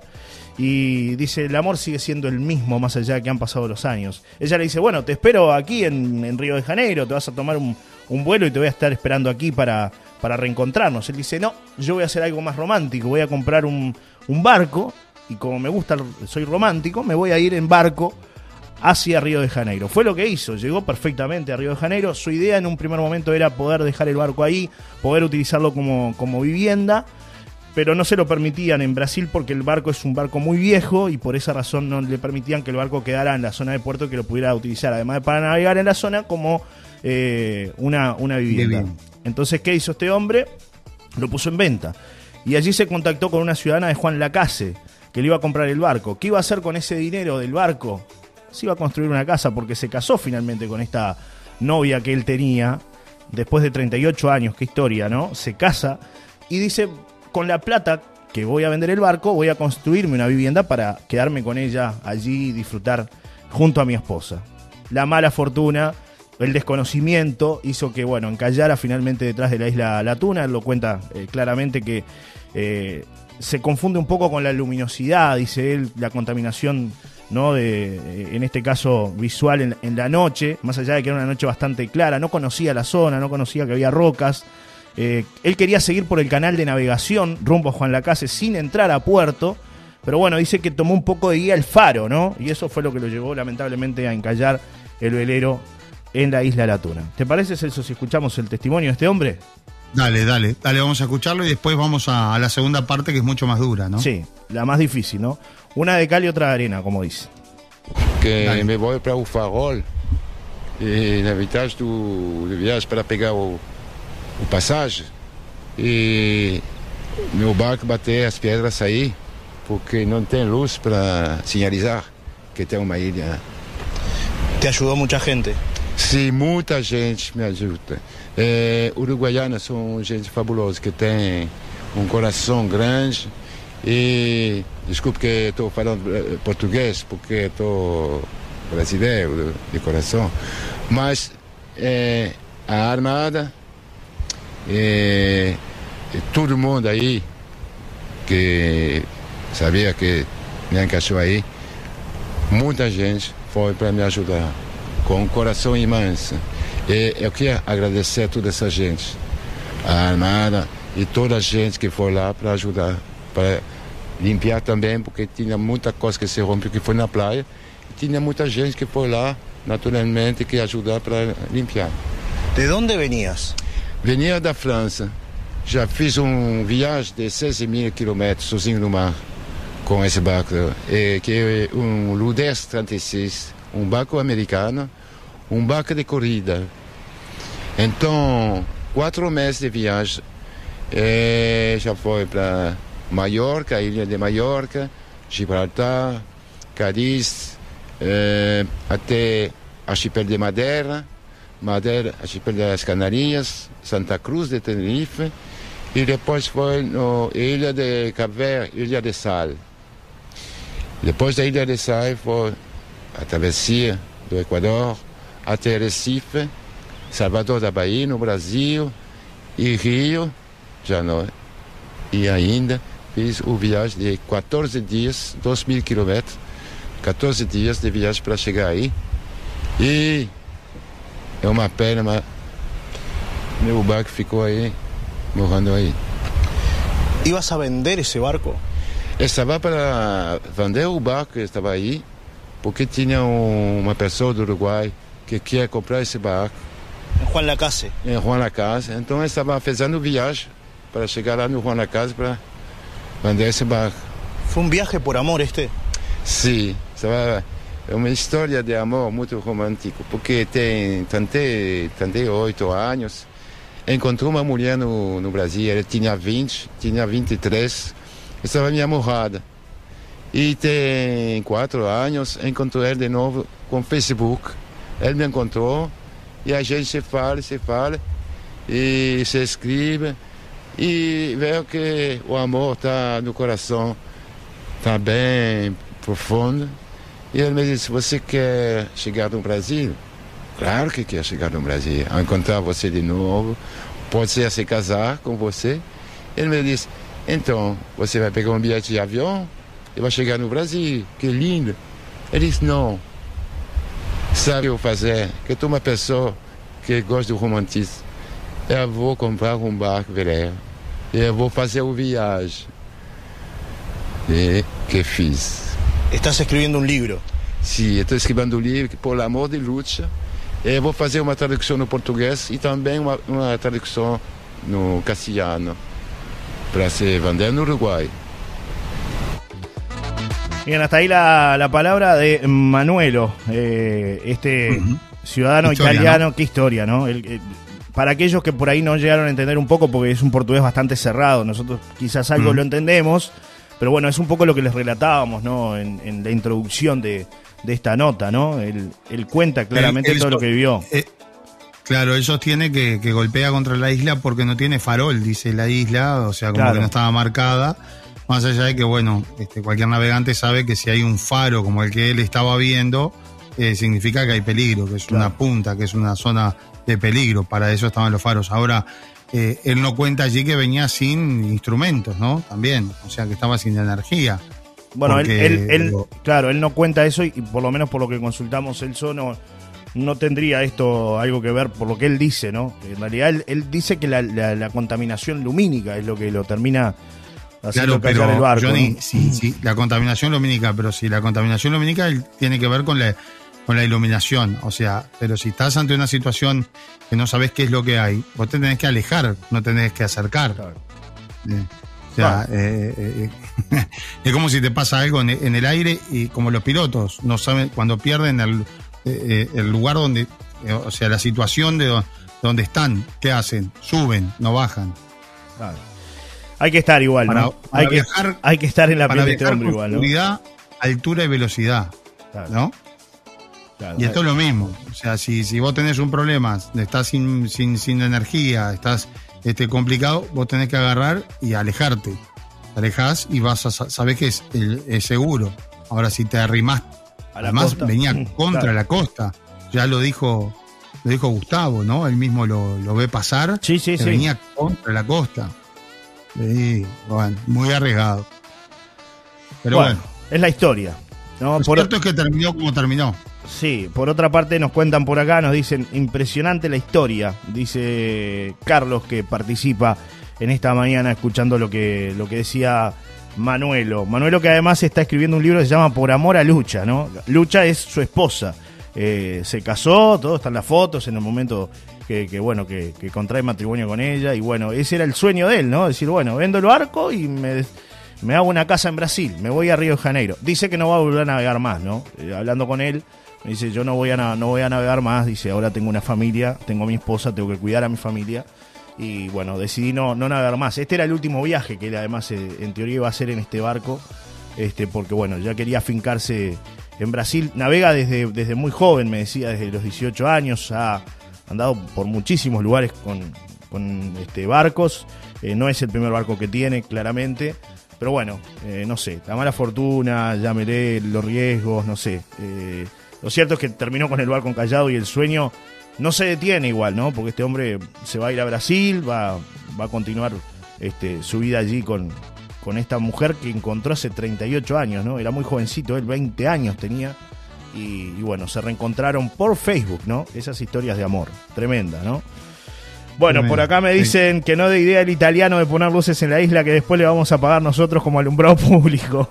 C: y dice, el amor sigue siendo el mismo más allá de que han pasado los años. Ella le dice, bueno, te espero aquí en, Río de Janeiro, te vas a tomar un, vuelo y te voy a estar esperando aquí para, para reencontrarnos. Él dice, no, yo voy a hacer algo más romántico, voy a comprar un, un barco y como me gusta, soy romántico, me voy a ir en barco hacia Río de Janeiro. Fue lo que hizo, llegó perfectamente a Río de Janeiro. Su idea en un primer momento era poder dejar el barco ahí, poder utilizarlo como, como vivienda, pero no se lo permitían en Brasil porque el barco es un barco muy viejo y por esa razón no le permitían que el barco quedara en la zona de puerto que lo pudiera utilizar, además de para navegar en la zona como eh, una, una vivienda. Entonces, ¿qué hizo este hombre? Lo puso en venta. Y allí se contactó con una ciudadana de Juan Lacase, que le iba a comprar el barco. ¿Qué iba a hacer con ese dinero del barco? Se iba a construir una casa porque se casó finalmente con esta novia que él tenía, después de 38 años, qué historia, ¿no? Se casa y dice, con la plata que voy a vender el barco, voy a construirme una vivienda para quedarme con ella allí y disfrutar junto a mi esposa. La mala fortuna, el desconocimiento hizo que, bueno, encallara finalmente detrás de la isla La Tuna. Él lo cuenta eh, claramente que eh, se confunde un poco con la luminosidad, dice él, la contaminación, ¿no? De, eh, en este caso visual en, la noche, más allá de que era una noche bastante clara, no conocía la zona, no conocía que había rocas. Eh, él quería seguir por el canal de navegación rumbo a Juan Lacase sin entrar a puerto, pero bueno, dice que tomó un poco de guía el faro, ¿no? Y eso fue lo que lo llevó lamentablemente a encallar el velero en la isla La Tuna. ¿Te parece, Celso, si escuchamos el testimonio de este hombre?
D: Dale, dale, dale, vamos a escucharlo y después vamos a, a la segunda parte que es mucho más dura, ¿no?
C: Sí, la más difícil, ¿no? Una de cal y otra de arena, como dice.
K: Que dale. me voy para o farol e na metade do, do viagem para pegar o, o passagem e meu barco bater as pedras aí porque não tem luz para sinalizar que tem uma ilha.
L: Te ajudou muita gente?
K: Sim, muita gente me ajuda. É, uruguaianas são gente fabulosa que tem um coração grande e desculpe que estou falando português porque estou brasileiro de coração, mas é, a armada e, e todo mundo aí que sabia que me encaixou aí, muita gente foi para me ajudar com um coração imenso. E eu queria agradecer a toda essa gente, a Armada e toda a gente que foi lá para ajudar, para limpar também, porque tinha muita coisa que se rompeu que foi na praia. E tinha muita gente que foi lá, naturalmente, que ajudar para limpar.
L: ¿De onde venias?
K: Venia da França. Já fiz uma viagem de 16 mil quilômetros sozinho no mar com esse barco, e, que é um Ludez 36, um barco americano, um barco de corrida. Então, quatro meses de viagem, e já foi para Maiorca, ilha de Maiorca, Gibraltar, Cadiz, eh, até archipel de Madeira, Madeira, archipel das Canarias, Santa Cruz de Tenerife, e depois foi na ilha de Cabo Verde, Ilha de Sal. Depois da Ilha de Sal foi a travessia do Equador até Recife, Salvador da Bahia, no Brasil, e Rio, já não. E ainda fiz o viagem de 14 dias, 2 mil quilômetros, 14 dias de viagem para chegar aí. E é uma pena, mas meu barco ficou aí, morrendo aí.
L: ¿Ibas a vender ese barco?
K: Estava para vender o barco que estava aí, porque tinha um, uma pessoa do Uruguai que quer comprar esse barco.
L: Em Juan Lacase?
K: Em Juan Lacase. Então eu estava fazendo viagem para chegar lá no Juan Lacase para vender esse barco.
L: Foi um viaje por amor este?
K: Sim, é uma história de amor muito romântico, porque tem 38 anos, encontrou uma mulher no, no Brasil, ela tinha 20, tinha 23, estava minha morada. E tem quatro anos, encontrou ela de novo com Facebook. Ele me encontrou e a gente se fala, se fala e se escreve e vê que o amor está no coração, está bem profundo. E ele me disse: Você quer chegar no Brasil? Claro que quer chegar no Brasil, encontrar você de novo, pode ser se casar com você. Ele me disse: Então, você vai pegar um bilhete de avião e vai chegar no Brasil, que lindo. Ele disse: Não, sabe o que fazer? Que eu sou uma pessoa que gosta do romantismo. Eu vou comprar um barco velho e eu vou fazer o viagem. E que fiz.
L: Estás escrevendo um livro?
K: Sim, estou escrevendo um livro por amor de luta. Eu vou fazer uma tradução no português e também uma, uma tradução no castelhano para se vender no Uruguai.
C: Bien, hasta ahí la, la palabra de Manuelo, eh, este uh -huh. ciudadano historia, italiano. ¿no? Qué historia, ¿no? El, el, para aquellos que por ahí no llegaron a entender un poco, porque es un portugués bastante cerrado, nosotros quizás algo uh -huh. lo entendemos, pero bueno, es un poco lo que les relatábamos, ¿no? En, en la introducción de, de, esta nota, ¿no? Él, él cuenta claramente todo lo que vivió.
D: Eh, Claro, él sostiene que, que golpea contra la isla porque no tiene farol, dice la isla, o sea, como que no estaba marcada. Más allá de que, bueno, este, cualquier navegante sabe que si hay un faro como el que él estaba viendo, eh, significa que hay peligro, que es una punta, que es una zona de peligro. Para eso estaban los faros. Ahora, eh, él no cuenta allí que venía sin instrumentos, ¿no? También, o sea, que estaba sin energía.
C: Bueno, él, claro, él no cuenta eso y, por lo menos por lo que consultamos, él no, no tendría esto algo que ver por lo que él dice, ¿no? En realidad él, dice que la, contaminación lumínica es lo que lo termina
D: claro, pero,
C: el barco.
D: Johnny, sí, sí, la contaminación lumínica, pero si la contaminación lumínica tiene que ver con la, con la iluminación, o sea, pero si estás ante una situación que no sabes qué es lo que hay, vos te tenés que alejar, no tenés que acercar. Eh, o sea, eh, eh, es como si te pasa algo en, el aire y como los pilotos no saben cuando pierden el, el lugar donde, o sea, la situación de donde están, ¿qué hacen? Suben, no bajan.
C: Hay que estar igual, ¿no? hay, que, hay que estar en la
D: piel de este hombre igual, ¿no? altura y velocidad, ¿no? y esto es lo mismo. O sea, si, si vos tenés un problema, estás sin, sin, sin energía, estás este, complicado, vos tenés que agarrar y alejarte. Te alejás y vas a sabés que es, seguro. Ahora, si te arrimás, además venía contra la costa, ya lo dijo, lo dijo Gustavo, ¿no? Él mismo lo, lo ve pasar.
C: Sí, sí, sí.
D: Venía contra la costa. Sí, bueno, muy arriesgado.
C: Pero bueno, es la historia.
D: ¿no? Lo Por... cierto es que terminó como terminó.
C: Sí, por otra parte nos cuentan por acá, nos dicen, impresionante la historia, dice Carlos que participa en esta mañana escuchando lo que, lo que decía Manuelo. Manuelo que además está escribiendo un libro que se llama Por Amor a Lucha, ¿no? Lucha es su esposa. Eh, se casó, todo están las fotos en el momento que, bueno, que, contrae matrimonio con ella. Y bueno, ese era el sueño de él, ¿no? Decir, bueno, vendo el barco y me, me hago una casa en Brasil, me voy a Río de Janeiro. Dice que no va a volver a navegar más, ¿no? Eh, hablando con él, me dice, yo no voy, a, no voy a navegar más, dice, ahora tengo una familia, tengo mi esposa, tengo que cuidar a mi familia. Y bueno, decidí no, no navegar más. Este era el último viaje que él además eh, en teoría iba a hacer en este barco, este, porque bueno, ya quería afincarse en Brasil. Navega desde, desde muy joven, me decía, desde los 18 años, ha andado por muchísimos lugares con, con este, barcos. Eh, no es el primer barco que tiene, claramente. Pero bueno, eh, no sé, la mala fortuna, llámele los riesgos, no sé. Lo cierto es que terminó con el barco encallado y el sueño no se detiene igual, ¿no? Porque este hombre se va a ir a Brasil, va, va a continuar este, su vida allí con, con esta mujer que encontró hace 38 años, ¿no? Era muy jovencito, él 20 años tenía. Y, y, bueno, se reencontraron por Facebook, ¿no? Esas historias de amor, tremenda, ¿no? Bueno, por acá me dicen que no de idea el italiano de poner luces en la isla que después le vamos a pagar nosotros como alumbrado público.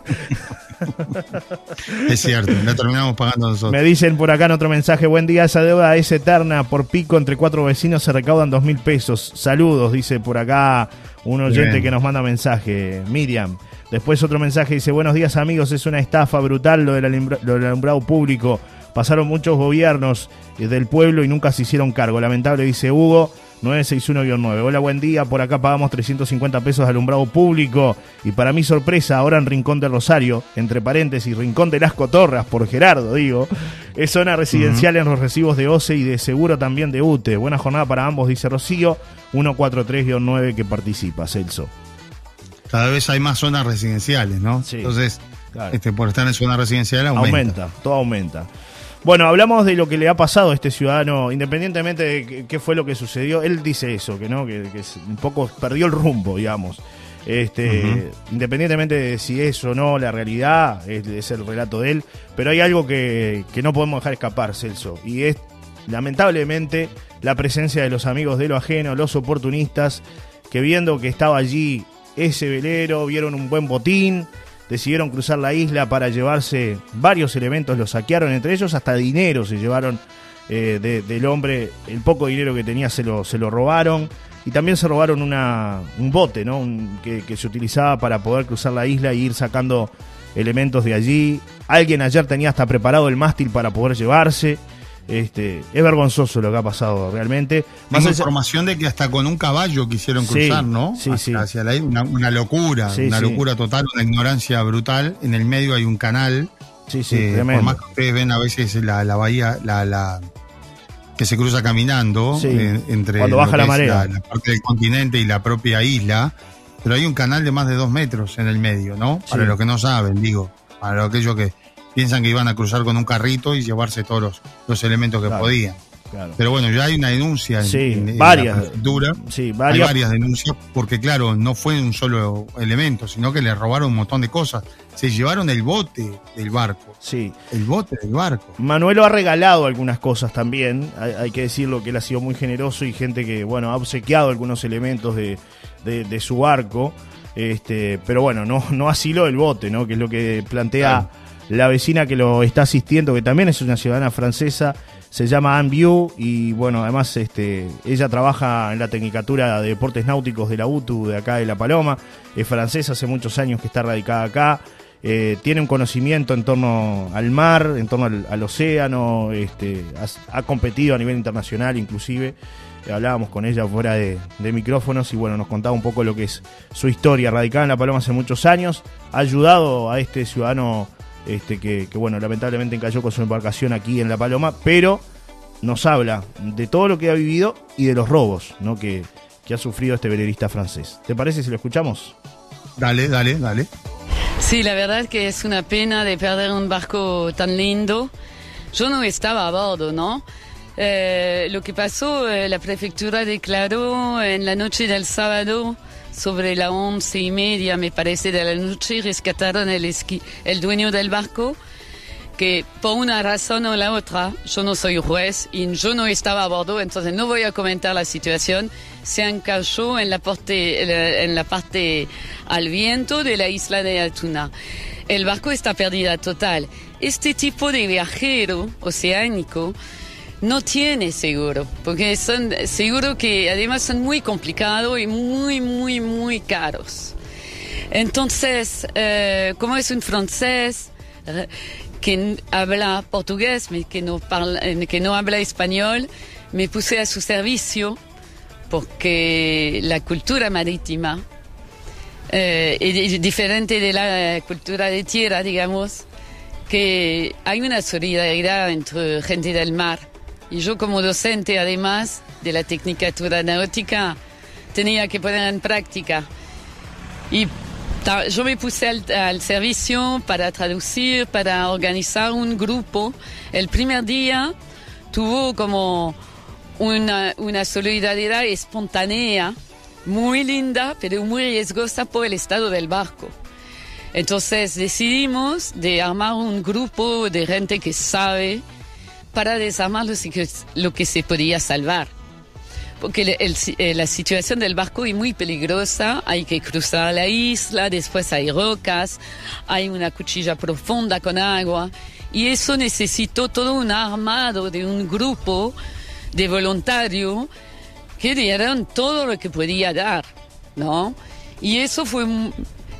D: es cierto, la terminamos pagando nosotros.
C: Me dicen por acá en otro mensaje, buen día, esa deuda es eterna, por pico entre cuatro vecinos se recaudan dos mil pesos. Saludos, dice por acá un oyente que nos manda mensaje, Miriam. Después otro mensaje dice, buenos días amigos, es una estafa brutal lo del, alumbrado público. Pasaron muchos gobiernos del pueblo y nunca se hicieron cargo. Lamentable, dice Hugo. 961-9. Hola, buen día. Por acá pagamos 350 pesos de alumbrado público. Y para mi sorpresa, ahora en Rincón de Rosario, entre paréntesis, Rincón de las Cotorras, por Gerardo, digo, es zona residencial en los recibos de OCE y de seguro también de UTE. Buena jornada para ambos, dice Rocío. 143-9 que participa, Celso.
D: Cada vez hay más zonas residenciales, ¿no? Sí. Entonces, este, por estar en zona residencial aumenta.
C: Aumenta, todo aumenta. Bueno, hablamos de lo que le ha pasado a este ciudadano, independientemente de qué fue lo que sucedió. Él dice eso, que no, que, un poco perdió el rumbo, digamos. Este, Independientemente de si es o no la realidad, es, el relato de él, pero hay algo que, que, no podemos dejar escapar, Celso, y es lamentablemente la presencia de los amigos de lo ajeno, los oportunistas, que viendo que estaba allí ese velero, vieron un buen botín, decidieron cruzar la isla para llevarse varios elementos, los saquearon, entre ellos hasta dinero se llevaron eh, del hombre, el poco dinero que tenía se lo, se lo robaron y también se robaron una, un bote ¿no? que, que, se utilizaba para poder cruzar la isla e ir sacando elementos de allí. Alguien ayer tenía hasta preparado el mástil para poder llevarse. Este, es vergonzoso lo que ha pasado realmente.
D: Más información de que hasta con un caballo quisieron cruzar, ¿no?
C: Sí, sí.
D: Hacia la una, locura, una locura total, una ignorancia brutal. En el medio hay un canal.
C: Sí, sí,
D: eh, Por más que ustedes ven a veces la, bahía, la, la, que se cruza caminando eh, entre
C: cuando baja la marea.
D: la parte del continente y la propia isla, pero hay un canal de más de dos metros en el medio, ¿no? Para los que no saben, digo, para aquellos que piensan que iban a cruzar con un carrito y llevarse todos los, los elementos que
C: Claro,
D: podían.
C: claro.
D: Pero bueno, ya hay una denuncia en,
C: Sí,
D: en- en
C: varias.
D: la prefectura.
C: Sí,
D: Hay
C: varias.
D: varias denuncias porque, claro, no fue un solo elemento, sino que le robaron un montón de cosas. Se llevaron el bote del barco.
C: Sí.
D: El bote del barco.
C: Manuelo ha regalado algunas cosas también, hay, hay que decirlo que él ha sido muy generoso y gente que, bueno, ha obsequiado algunos elementos de, de- de su barco, este, pero bueno, no, no asiló el bote, ¿no? Que es lo que plantea la vecina que lo está asistiendo, que también es una ciudadana francesa, se llama Anne Biu y bueno, además este, ella trabaja en la Tecnicatura de Deportes Náuticos de la UTU de acá de La Paloma, es francesa, hace muchos años que está radicada acá, eh, tiene un conocimiento en torno al mar, en torno al, océano, este, ha, competido a nivel internacional inclusive. Hablábamos con ella fuera de, de micrófonos y bueno, nos contaba un poco lo que es su historia, radicada en La Paloma hace muchos años, ha ayudado a este ciudadano este, que, que, bueno, lamentablemente encalló con su embarcación aquí en La Paloma, pero nos habla de todo lo que ha vivido y de los robos ¿no? que, que ha sufrido este velerista francés. ¿Te parece si lo escuchamos?
D: Dale, dale, dale.
M: Sí, la verdad que es una pena de perder un barco tan lindo. Yo no estaba a bordo, ¿no? Eh, lo que pasó, eh, la prefectura declaró en la noche del sábado, sobre las once y media, me parece, de la noche, rescataron el, dueño del barco, que por una razón o la otra, yo no soy juez y yo no estaba a bordo, entonces no voy a comentar la situación, se encalló en la parte, en la parte al viento de la isla de Altuna. El barco está perdida total. Este tipo de viajero oceánico no tiene seguro, porque son seguro que además son muy complicados y muy, muy, muy caros. Entonces, eh, como es un francés eh, que habla portugués, pero que no, parla- eh, que no habla español, me puse a su servicio porque la cultura marítima eh, es di- diferente de la cultura de tierra, digamos, que hay una solidaridad entre gente del mar. Y yo como docente, además de la tecnicatura náutica, tenía que poner en práctica. Y yo me puse al, al servicio para traducir, para organizar un grupo. El primer día tuvo como una, una solidaridad espontánea, muy linda, pero muy riesgosa por el estado del barco. Entonces decidimos de armar un grupo de gente que sabe para desarmar lo que, se podía salvar. Porque eh, la situación del barco es muy peligrosa, hay que cruzar la isla, después hay rocas, hay una cuchilla profunda con agua, y eso necesitó todo un armado de un grupo de voluntarios que dieron todo lo que podía dar, ¿no? Y eso fue,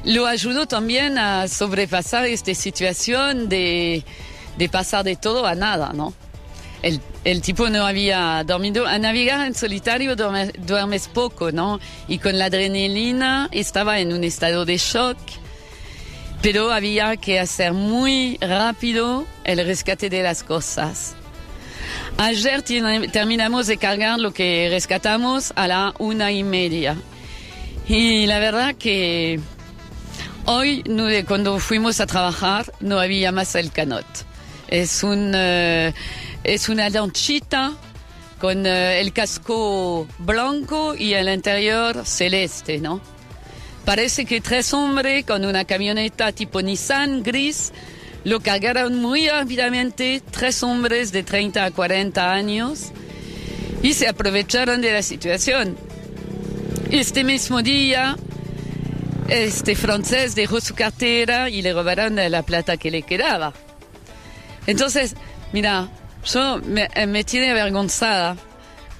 M: lo ayudó también a sobrepasar esta situación de, de pasar de todo a nada, ¿no? El, tipo no había dormido. A navegar en solitario duerme- duermes poco, ¿no? Y con la adrenalina estaba en un estado de shock. Pero había que hacer muy rápido el rescate de las cosas. Ayer terminamos de cargar lo que rescatamos a la una y media. Y la verdad que hoy, cuando fuimos a trabajar, no había más el canot. Es, un, eh, es una lanchita con eh, el casco blanco y el interior celeste, ¿no? Parece que tres hombres con una camioneta tipo Nissan gris lo cargaron muy rápidamente, tres hombres de 30 a 40 años, y se aprovecharon de la situación. Este mismo día, este francés dejó su cartera y le robaron la plata que le quedaba. Entonces, mira, yo me, eh, me tiene avergonzada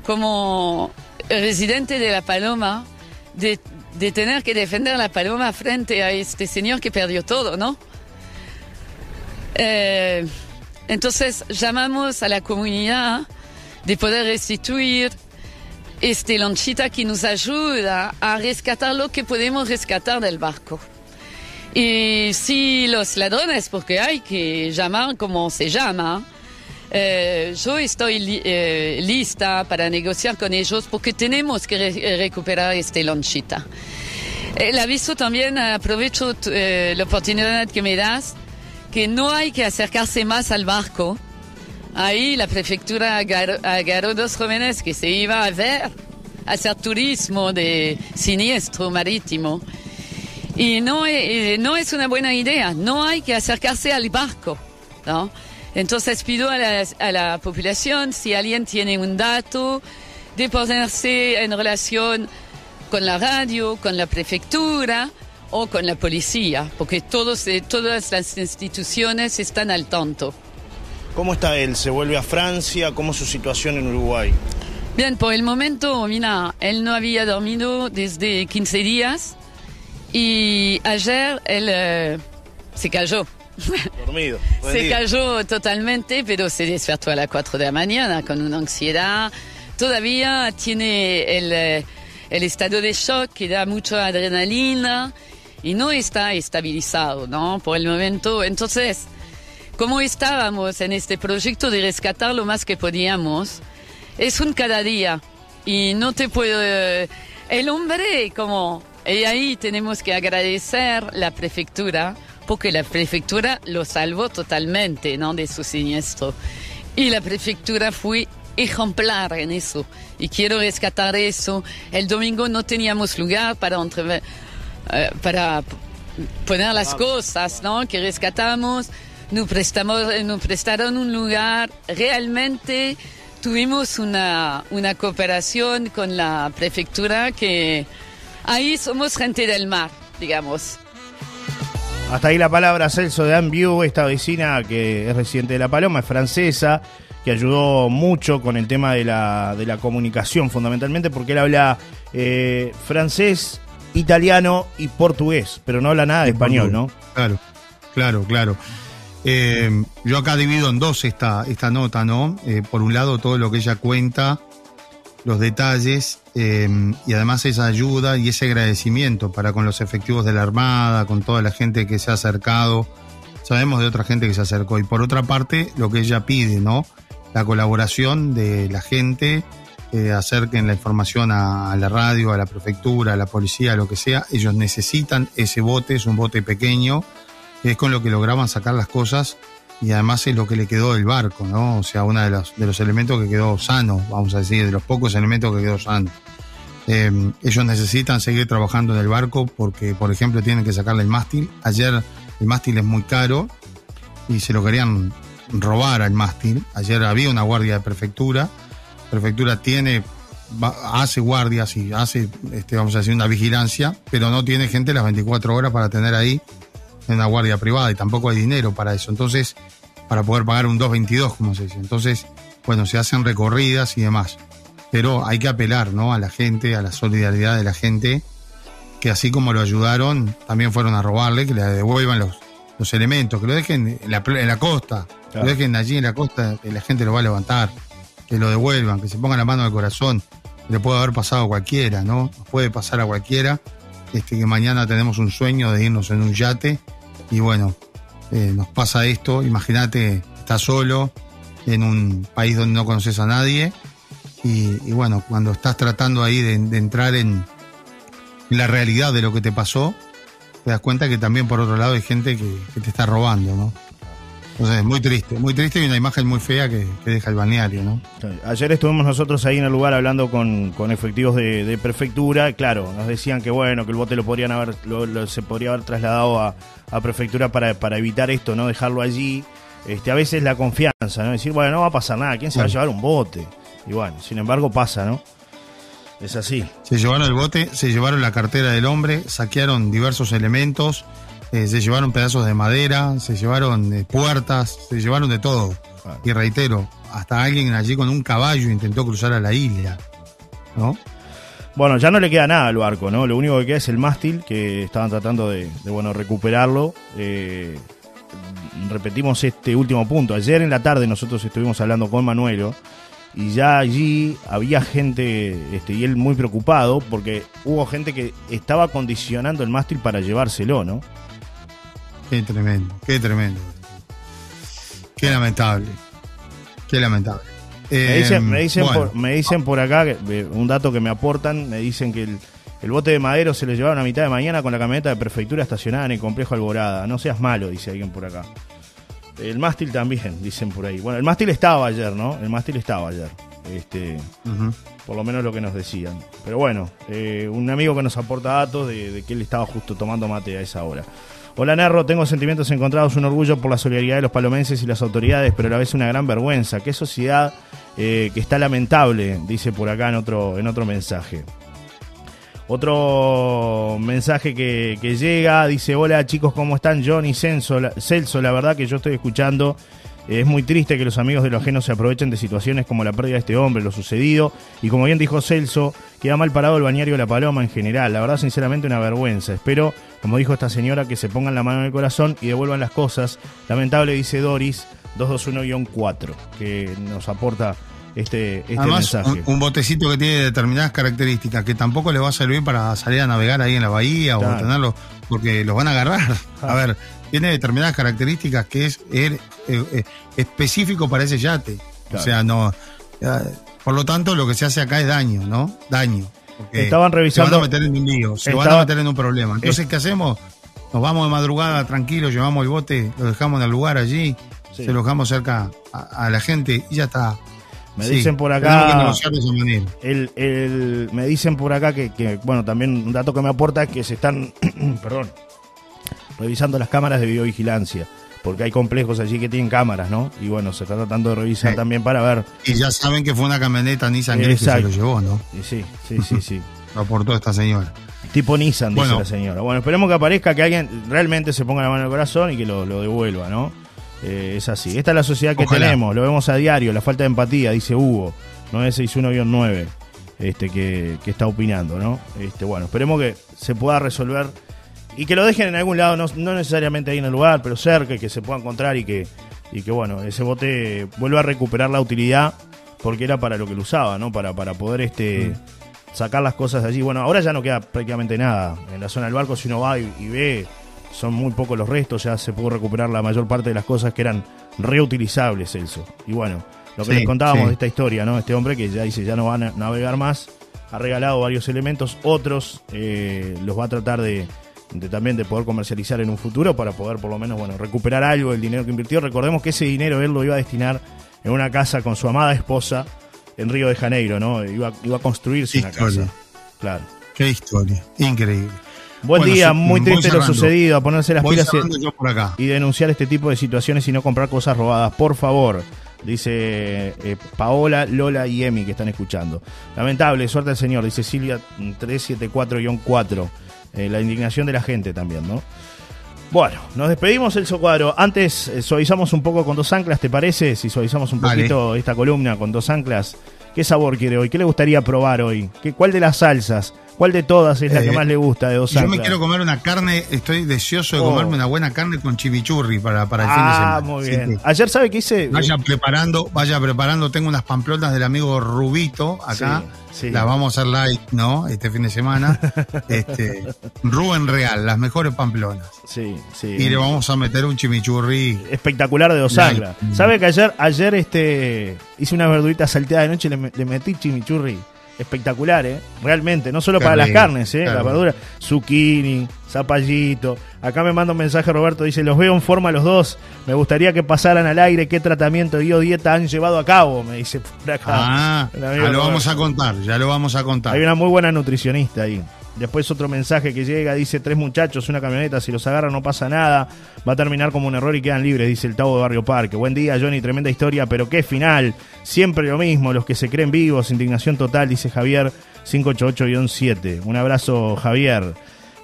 M: como residente de La Paloma de, de tener que defender La Paloma frente a este señor que perdió todo, ¿no? Eh, entonces llamamos a la comunidad de poder restituir este lanchita que nos ayuda a rescatar lo que podemos rescatar del barco. Y si los ladrones, porque hay que llamar como se llama, Eh, yo estoy li- eh, lista para negociar con ellos porque tenemos que re- recuperar este lonchita. El aviso también, aprovecho eh, la oportunidad que me das, que no hay que acercarse más al barco. Ahí la prefectura agar- agarró dos jóvenes que se iban a ver, a hacer turismo de siniestro marítimo. Y no, eh, no es una buena idea, no hay que acercarse al barco, ¿no? Entonces pido a la, a la población, si alguien tiene un dato, de ponerse en relación con la radio, con la prefectura o con la policía, porque todos, eh, todas las instituciones están al tanto.
L: ¿Cómo está él? ¿Se vuelve a Francia? ¿Cómo es su situación en Uruguay?
M: Bien, por el momento, mira, él no había dormido desde 15 días y ayer él eh, se cayó.
L: Dormido.
M: Se cayó totalmente, pero se despertó a las 4 de la mañana con una ansiedad. Todavía tiene el, eh, el estado de shock que da mucha adrenalina y no está estabilizado, ¿no? Por el momento. Entonces, como estábamos en este proyecto de rescatar lo más que podíamos, es un cada día y no te puedo... eh, El hombre, como... Y ahí tenemos que agradecer la prefectura, porque la prefectura lo salvó totalmente, ¿no? De su siniestro. Y la prefectura fue ejemplar en eso. Y quiero rescatar eso. El domingo no teníamos lugar para, entre- eh, para poner las cosas, ¿no? Que rescatamos. Nos, prestamos, nos prestaron un lugar. Realmente tuvimos una, una cooperación con la prefectura que ahí somos gente del mar, digamos.
C: Hasta ahí la palabra Celso de Ambiu, esta vecina que es residente de La Paloma, es francesa, que ayudó mucho con el tema de la, de la comunicación, fundamentalmente porque él habla eh, francés, italiano y portugués, pero no habla nada de español, ¿no?
D: Claro, claro, claro. Eh, yo acá divido en dos esta, esta nota, ¿no? Eh, por un lado, todo lo que ella cuenta, los detalles eh, y además esa ayuda y ese agradecimiento para con los efectivos de la Armada, con toda la gente que se ha acercado. Sabemos de otra gente que se acercó. Y por otra parte, lo que ella pide, ¿no? La colaboración de la gente, eh, acerquen la información a, a la radio, a la prefectura, a la policía, a lo que sea. Ellos necesitan ese bote, es un bote pequeño, que es con lo que lograban sacar las cosas y además es lo que le quedó del barco, ¿no? O sea, uno de los, de los elementos que quedó sano, vamos a decir, de los pocos elementos que quedó sano. Eh, ellos necesitan seguir trabajando en el barco porque, por ejemplo, tienen que sacarle el mástil. Ayer el mástil es muy caro y se lo querían robar al mástil. Ayer había una guardia de prefectura. Prefectura tiene, hace guardias y hace, este, vamos a decir, una vigilancia, pero no tiene gente las 24 horas para tener ahí en una guardia privada y tampoco hay dinero para eso. Entonces, para poder pagar un 222, como se dice. Entonces, bueno, se hacen recorridas y demás. Pero hay que apelar, ¿no? A la gente, a la solidaridad de la gente, que así como lo ayudaron, también fueron a robarle, que le devuelvan los, los elementos, que lo dejen en la, pl- en la costa, que lo dejen allí en la costa, que la gente lo va a levantar, que lo devuelvan, que se pongan la mano al corazón. Le puede haber pasado a cualquiera, ¿no? Puede pasar a cualquiera. Este, que mañana tenemos un sueño de irnos en un yate y bueno, eh, nos pasa esto, imagínate, estás solo en un país donde no conoces a nadie y, bueno, cuando estás tratando ahí de, entrar en, en la realidad de lo que te pasó, te das cuenta que también por otro lado hay gente que, que te está robando, ¿no? Entonces es muy triste, muy triste y una imagen muy fea que, que deja el balneario, ¿no?
C: Ayer estuvimos nosotros ahí en el lugar hablando con, con efectivos de, de prefectura. y Claro, nos decían que bueno, que el bote lo podrían haber, lo- lo- se podría haber trasladado a, a prefectura para, para evitar esto, no dejarlo allí. Este, a veces la confianza, ¿no? Decir, bueno, no va a pasar nada, ¿quién se va a llevar un bote? Y bueno, sin embargo pasa, ¿no? Es así.
D: Se llevaron el bote, se llevaron la cartera del hombre, saquearon diversos elementos, eh, se llevaron pedazos de madera, se llevaron eh, puertas, se llevaron de todo. Y reitero, hasta alguien allí con un caballo intentó cruzar a la isla, ¿no?
C: Bueno, ya no le queda nada al barco, ¿no? Lo único que queda es el mástil, que estaban tratando de, de, bueno, recuperarlo. Eh, repetimos este último punto. Ayer en la tarde nosotros estuvimos hablando con Manuelo y ya allí había gente, este, y él muy preocupado, porque hubo gente que estaba condicionando el mástil para llevárselo, ¿no?
D: Qué tremendo, qué tremendo. Qué lamentable. Qué lamentable.
C: Me dicen,
D: Eh,
C: me dicen,
D: bueno.
C: por, me dicen por acá, que, eh, un dato que me aportan, me dicen que el, el bote de madero se lo llevaron a mitad de mañana con la camioneta de prefectura estacionada en el complejo Alborada. No seas malo, dice alguien por acá. El mástil también, dicen por ahí. Bueno, el mástil estaba ayer, ¿no? El mástil estaba ayer. Este, por lo menos lo que nos decían. Pero bueno, eh, un amigo que nos aporta datos de, de que él estaba justo tomando mate a esa hora. Hola Nerro, tengo sentimientos encontrados, un orgullo por la solidaridad de los palomenses y las autoridades, pero a la vez una gran vergüenza. Qué sociedad eh, que está lamentable, dice por acá en otro, en otro mensaje. Otro mensaje que, llega, dice, hola chicos, ¿cómo están? Celso, la, Celso, la verdad que yo estoy escuchando, es muy triste que los amigos de los ajenos se aprovechen de situaciones como la pérdida de este hombre, lo sucedido, y como bien dijo Celso, queda mal parado el bañario La Paloma en general, la verdad sinceramente una vergüenza, espero, como dijo esta señora, que se pongan la mano en el corazón y devuelvan las cosas, lamentable dice Doris 221-4, que nos aporta este, este
D: Además,
C: mensaje.
D: un, un botecito que tiene determinadas características que tampoco le va a servir para salir a navegar ahí en la bahía
C: Claro.
D: o tenerlo, porque los van a agarrar. A ver, tiene determinadas características que es er- eh, eh, específico para ese yate.
C: Claro.
D: O sea, no. eh, por lo tanto, lo que se hace acá es daño, ¿no? Daño. Porque
C: Estaban revisando-
D: Se van a meter en un lío, se van a meter en un problema. Entonces, ¿qué hacemos? Nos vamos de madrugada tranquilos, llevamos el bote, lo dejamos en el lugar allí,
C: Sí.
D: se lo dejamos cerca a, a la gente y ya está.
C: Me
D: Sí,
C: dicen por acá. El, el- me dicen por acá que, que, bueno, también un dato que me aporta es que se están, perdón, revisando las cámaras de videovigilancia. Porque hay complejos allí que tienen cámaras, ¿no? Y bueno, se está tratando de revisar
D: Sí.
C: también para ver.
D: Y ya saben que fue una camioneta Nissan Gris que se lo llevó, ¿no?
C: Y sí, sí, sí, sí.
D: Lo aportó esta señora.
C: Tipo Nissan, dice la señora. Bueno, esperemos que aparezca, que alguien realmente se ponga la mano en el corazón y que lo, lo devuelva, ¿no? Eh, es así. Esta es la sociedad que
D: Ojalá.
C: tenemos, lo vemos a diario, la falta de empatía, dice Hugo, 961-9, este, que, que está opinando, ¿no? Este, bueno, esperemos que se pueda resolver y que lo dejen en algún lado, no, no necesariamente ahí en el lugar, pero cerca, que se pueda encontrar y que, y que bueno, ese bote vuelva a recuperar la utilidad, porque era para lo que lo usaba, ¿no? Para, para poder este sacar las cosas de allí. Bueno, ahora ya no queda prácticamente nada. En la zona del barco, si uno va y, y ve, son muy pocos los restos, ya se pudo recuperar la mayor parte de las cosas que eran reutilizables, Celso. Y bueno, lo que
D: Sí,
C: les contábamos
D: sí.
C: de esta historia, ¿no? Este hombre que ya dice, ya no va a na- navegar más, ha regalado varios elementos, otros eh, los va a tratar de, de también de poder comercializar en un futuro para poder por lo menos, bueno, recuperar algo del dinero que invirtió. Recordemos que ese dinero él lo iba a destinar en una casa con su amada esposa en Río de Janeiro, ¿no? Iba, iba a construirse una casa. Claro.
D: Qué historia. Increíble.
C: Buen
D: Bueno,
C: día, muy triste lo sucedido, a ponerse las
D: Voy
C: pilas y denunciar este tipo de situaciones y no comprar cosas robadas, por favor. Dice eh, Paola, Lola y Emi que están escuchando. Lamentable, suerte al señor, dice Silvia 374-4. Eh, la indignación de la gente también, ¿no? Bueno, nos despedimos el Socuadro. Antes eh, suavizamos un poco con dos anclas, ¿te parece? Si suavizamos un
D: Vale.
C: poquito esta columna con dos anclas. ¿Qué sabor quiere hoy? ¿Qué le gustaría probar hoy? ¿Qué, ¿Cuál de las salsas? ¿Cuál de todas es la
D: Eh,
C: que más le gusta de dos
D: Yo me quiero comer una carne, estoy deseoso de
C: Oh.
D: comerme una buena carne con chimichurri para, para el fin de
C: ah,
D: semana.
C: muy
D: Así
C: bien.
D: que
C: Ayer, ¿sabe qué hice?
D: Vaya preparando, vaya preparando. Tengo unas pamplonas del amigo Rubito acá.
C: Sí.
D: Las vamos a hacer light, ¿no? Este fin de semana. este, Rubén Real, las mejores pamplonas.
C: Sí, sí.
D: Y le vamos a meter un chimichurri.
C: espectacular de anclas. ¿Sabe que ayer, ayer este, hice una verdurita salteada de noche y le, le metí chimichurri? Espectacular, ¿eh? Realmente, no solo para las carnes, ¿eh?
D: qué
C: La
D: rico.
C: verdura, zucchini, zapallito. Acá me manda un mensaje Roberto, dice, los veo en forma los dos. Me gustaría que pasaran al aire qué tratamiento y o dieta han llevado a cabo, me dice por acá.
D: Ah, ya lo vamos a contar, ya lo vamos a contar.
C: Hay una muy buena nutricionista ahí. Después otro mensaje que llega, dice tres muchachos, una camioneta, si los agarran no pasa nada, va a terminar como un error y quedan libres, dice el Tavo de Barrio Parque. Buen día, Johnny, tremenda historia, pero qué final. Siempre lo mismo, los que se creen vivos, indignación total, dice Javier 588-7. Un abrazo, Javier.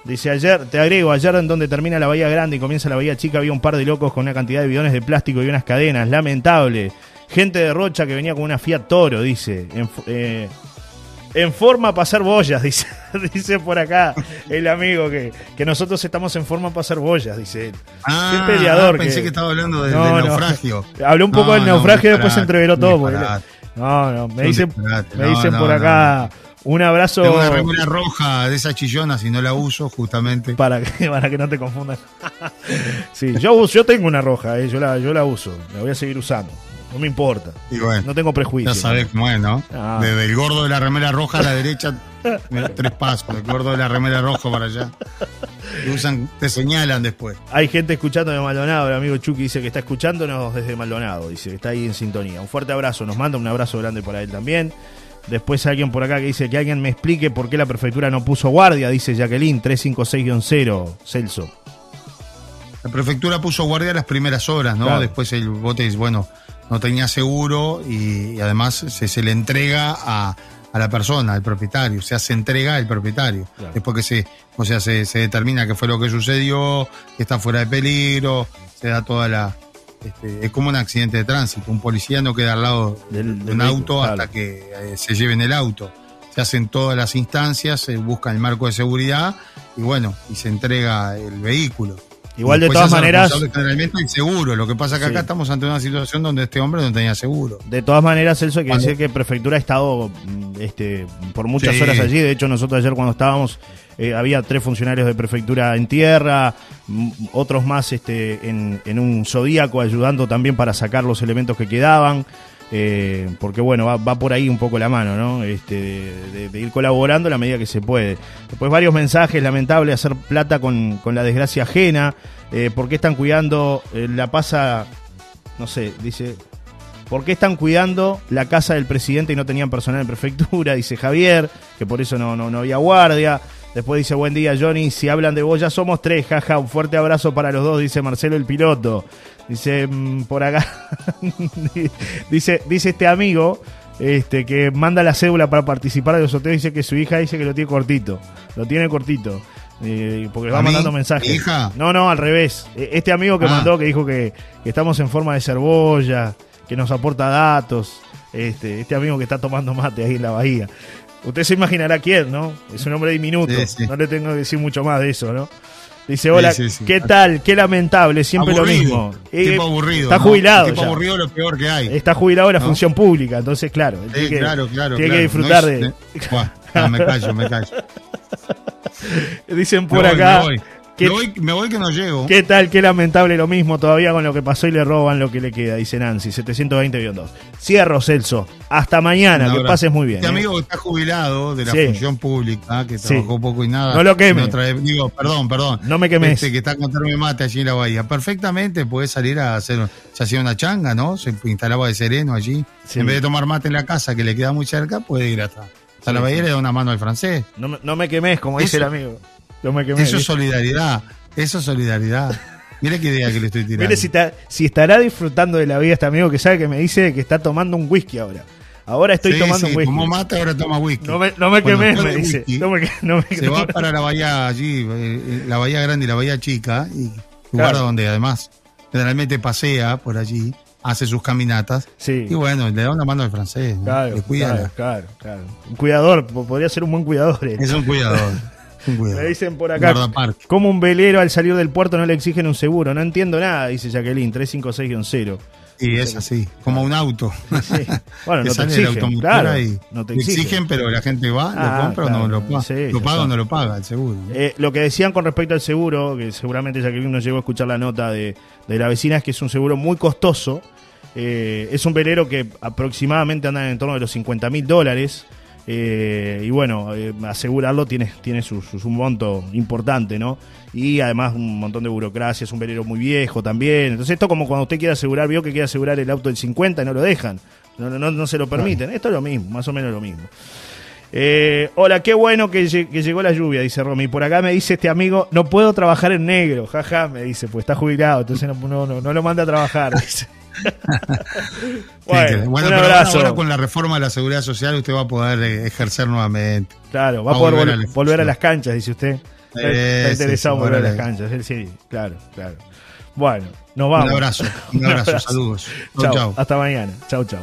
C: Dice ayer, te agrego, ayer en donde termina la Bahía Grande y comienza la Bahía Chica había un par de locos con una cantidad de bidones de plástico y unas cadenas, lamentable. Gente de Rocha que venía con una Fiat Toro, dice. Eh, en forma para hacer boyas, dice, dice por acá el amigo que, que nosotros estamos en forma para hacer boyas, dice él.
D: Ah,
C: Qué peleador
D: pensé que, estaba hablando de-
C: No,
D: del
C: no.
D: naufragio.
C: Habló un poco
D: No,
C: del naufragio y después se entreveró todo. no, no, me dicen, me dicen por acá un abrazo
D: Tengo una remera roja de esas chillonas y no la uso justamente.
C: para que, para que no te confundan. sí, yo, yo tengo una roja, eh, yo, la, yo la uso, la voy a seguir usando. No me importa.
D: Y bueno,
C: no tengo prejuicio.
D: Ya sabes cómo es, ¿no?
C: Ah.
D: Desde el gordo de la remera roja a la derecha, tres pasos. El gordo de la remera roja para allá. Te usan, te señalan después.
C: Hay gente escuchando de Maldonado. El amigo Chucky dice que está escuchándonos desde Maldonado. Dice que está ahí en sintonía. Un fuerte abrazo. Nos manda un abrazo grande para él también. Después alguien por acá que dice que alguien me explique por qué la prefectura no puso guardia, dice Jacqueline 356-0, Celso.
D: La prefectura puso guardia las primeras horas, ¿no?
C: Claro.
D: Después el bote, bueno, no tenía seguro y, y además se, se le entrega a, a la persona, al propietario, se hace entrega al propietario.
C: Claro.
D: Después que se, o sea, se, se determina qué fue lo que sucedió, que está fuera de peligro, se da toda la... este, es como un accidente de tránsito, un policía no queda al lado
C: Del-
D: de un auto hasta que eh, se lleven el auto. Se hacen todas las instancias, se busca el marco de seguridad y bueno, y se entrega el vehículo.
C: Igual de todas maneras,
D: generalmente seguro. Lo que pasa es que
C: Sí.
D: acá estamos ante una situación donde este hombre no tenía seguro.
C: de todas maneras, Celso, hay que decir que prefectura ha estado mm, este, por muchas
D: Sí.
C: horas allí. De hecho, nosotros ayer cuando estábamos, eh, había tres funcionarios de prefectura en tierra, mm, otros más este, en, en un zodíaco ayudando también para sacar los elementos que quedaban. Eh, porque bueno, va, va por ahí un poco la mano, ¿no? Este, de, ir colaborando a la medida que se puede. Después varios mensajes, lamentable hacer plata con, con la desgracia ajena. Eh, ¿Por qué están cuidando eh, la pasa? No sé, dice, ¿Por qué están cuidando la casa del presidente y no tenían personal en prefectura? Dice Javier, que por eso no, no, no había guardia. Después dice, buen día Johnny, si hablan de vos ya somos tres, jaja, un fuerte abrazo para los dos, dice Marcelo el piloto. Dice, mm, por acá, dice, dice este amigo, este, que manda la cédula para participar de los sorteos, dice que su hija dice que lo tiene cortito, lo tiene cortito. eh, porque le va mandando mensajes.
D: ¿Mi hija?
C: No, no, al revés. Eh, Este amigo que
D: Ah.
C: mandó, que dijo que, que estamos en forma de cerbolla, que nos aporta datos. Este, este amigo que está tomando mate ahí en la bahía. Usted se imaginará quién, ¿no? Es un hombre diminuto.
D: Sí, sí.
C: No le tengo que decir mucho más de eso, ¿no? Dice, hola,
D: Sí.
C: ¿qué tal? Qué lamentable, siempre lo mismo. Eh,
D: Tipo aburrido.
C: Está
D: ¿no?
C: jubilado.
D: Tipo
C: ya.
D: aburrido lo peor que hay.
C: Está jubilado de la
D: ¿No?
C: función pública, entonces, claro. tiene que,
D: claro, claro.
C: tiene que disfrutar
D: No
C: de.
D: es- Buah, no, me callo, me callo.
C: Dicen por
D: voy,
C: acá.
D: Me voy.
C: que-
D: Me voy, me voy que no llego.
C: ¿Qué tal? Qué lamentable lo mismo todavía con lo que pasó y le roban lo que le queda, dice Nancy, 720-2. Cierro, Celso. Hasta mañana, que pases muy bien.
D: Este
C: ¿eh?
D: amigo que está jubilado de la
C: Sí.
D: función pública, que
C: Sí.
D: trabajó poco y nada.
C: No lo queme.
D: en otra e- digo, perdón, perdón.
C: No me quemes.
D: Este que está con termo mate allí en la bahía. Perfectamente puede salir a hacer. Se hacía una changa, ¿no? Se instalaba de sereno allí.
C: Sí.
D: En vez de tomar mate en la casa, que le queda muy cerca, puede ir hasta, la bahía le da una mano al francés.
C: No, me- no me quemes, como dice el amigo. Me.
D: Eso es solidaridad. Eso es solidaridad. Mire qué idea que le estoy tirando.
C: Mire si, está- si estará disfrutando de la vida este amigo que sabe que me dice que está tomando un whisky ahora. Ahora estoy
D: Sí,
C: tomando
D: sí,
C: un whisky.
D: tomó mate, ahora toma whisky.
C: No me, no me
D: tome
C: me dice.
D: whisky,
C: No me, no me-
D: Se va para la bahía allí, eh, la bahía grande y la bahía chica, y lugar
C: Claro.
D: donde además generalmente pasea por allí, hace sus caminatas.
C: Sí.
D: Y bueno, le da una mano al francés.
C: Claro,
D: le cuida.
C: claro, claro, claro. Un cuidador, po- podría ser un buen cuidador. él.
D: Es un cuidador.
C: Me dicen por acá, como un velero al salir del puerto no le exigen un seguro. No entiendo nada, dice Jacqueline, 356-0.
D: Y es así, como un auto.
C: Sí. Bueno, no te exigen, claro,
D: y
C: no te exigen.
D: exigen, pero la gente va,
C: Ah,
D: lo compra o no lo paga.
C: sí,
D: lo paga o no lo paga, el seguro.
C: Eh, lo que decían con respecto al seguro, que seguramente Jacqueline no llegó a escuchar la nota de, de la vecina, es que es un seguro muy costoso. Eh, es un velero que aproximadamente anda en torno de los 50 mil dólares. Eh, y bueno, eh, asegurarlo tiene, tiene su, su- su monto importante, ¿no? Y además un montón de burocracia, es un velero muy viejo también. Entonces esto como cuando usted quiere asegurar, vio que quiere asegurar el auto del 50 y no lo dejan. No, no, no, se lo permiten. Esto es lo mismo, más o menos lo mismo. Eh, hola, qué bueno que, lle- que llegó la lluvia, dice Romy. Por acá me dice este amigo, no puedo trabajar en negro, jaja, me dice, pues está jubilado, entonces no, no, no, no lo manda a trabajar. dice. bueno,
D: bueno,
C: un
D: pero
C: abrazo.
D: ahora con la reforma de la seguridad social usted va a poder eh, ejercer nuevamente.
C: Claro, va a
D: Va a
C: poder
D: volver
C: vol-
D: a la
C: volver a las canchas, dice usted. Está,
D: Eh,
C: interesado en volver a las canchas. él Sí, claro, claro. Bueno, nos vamos.
D: Un abrazo, un abrazo, saludos.
C: Chau,
D: chau.
C: Hasta mañana. Chau, chau.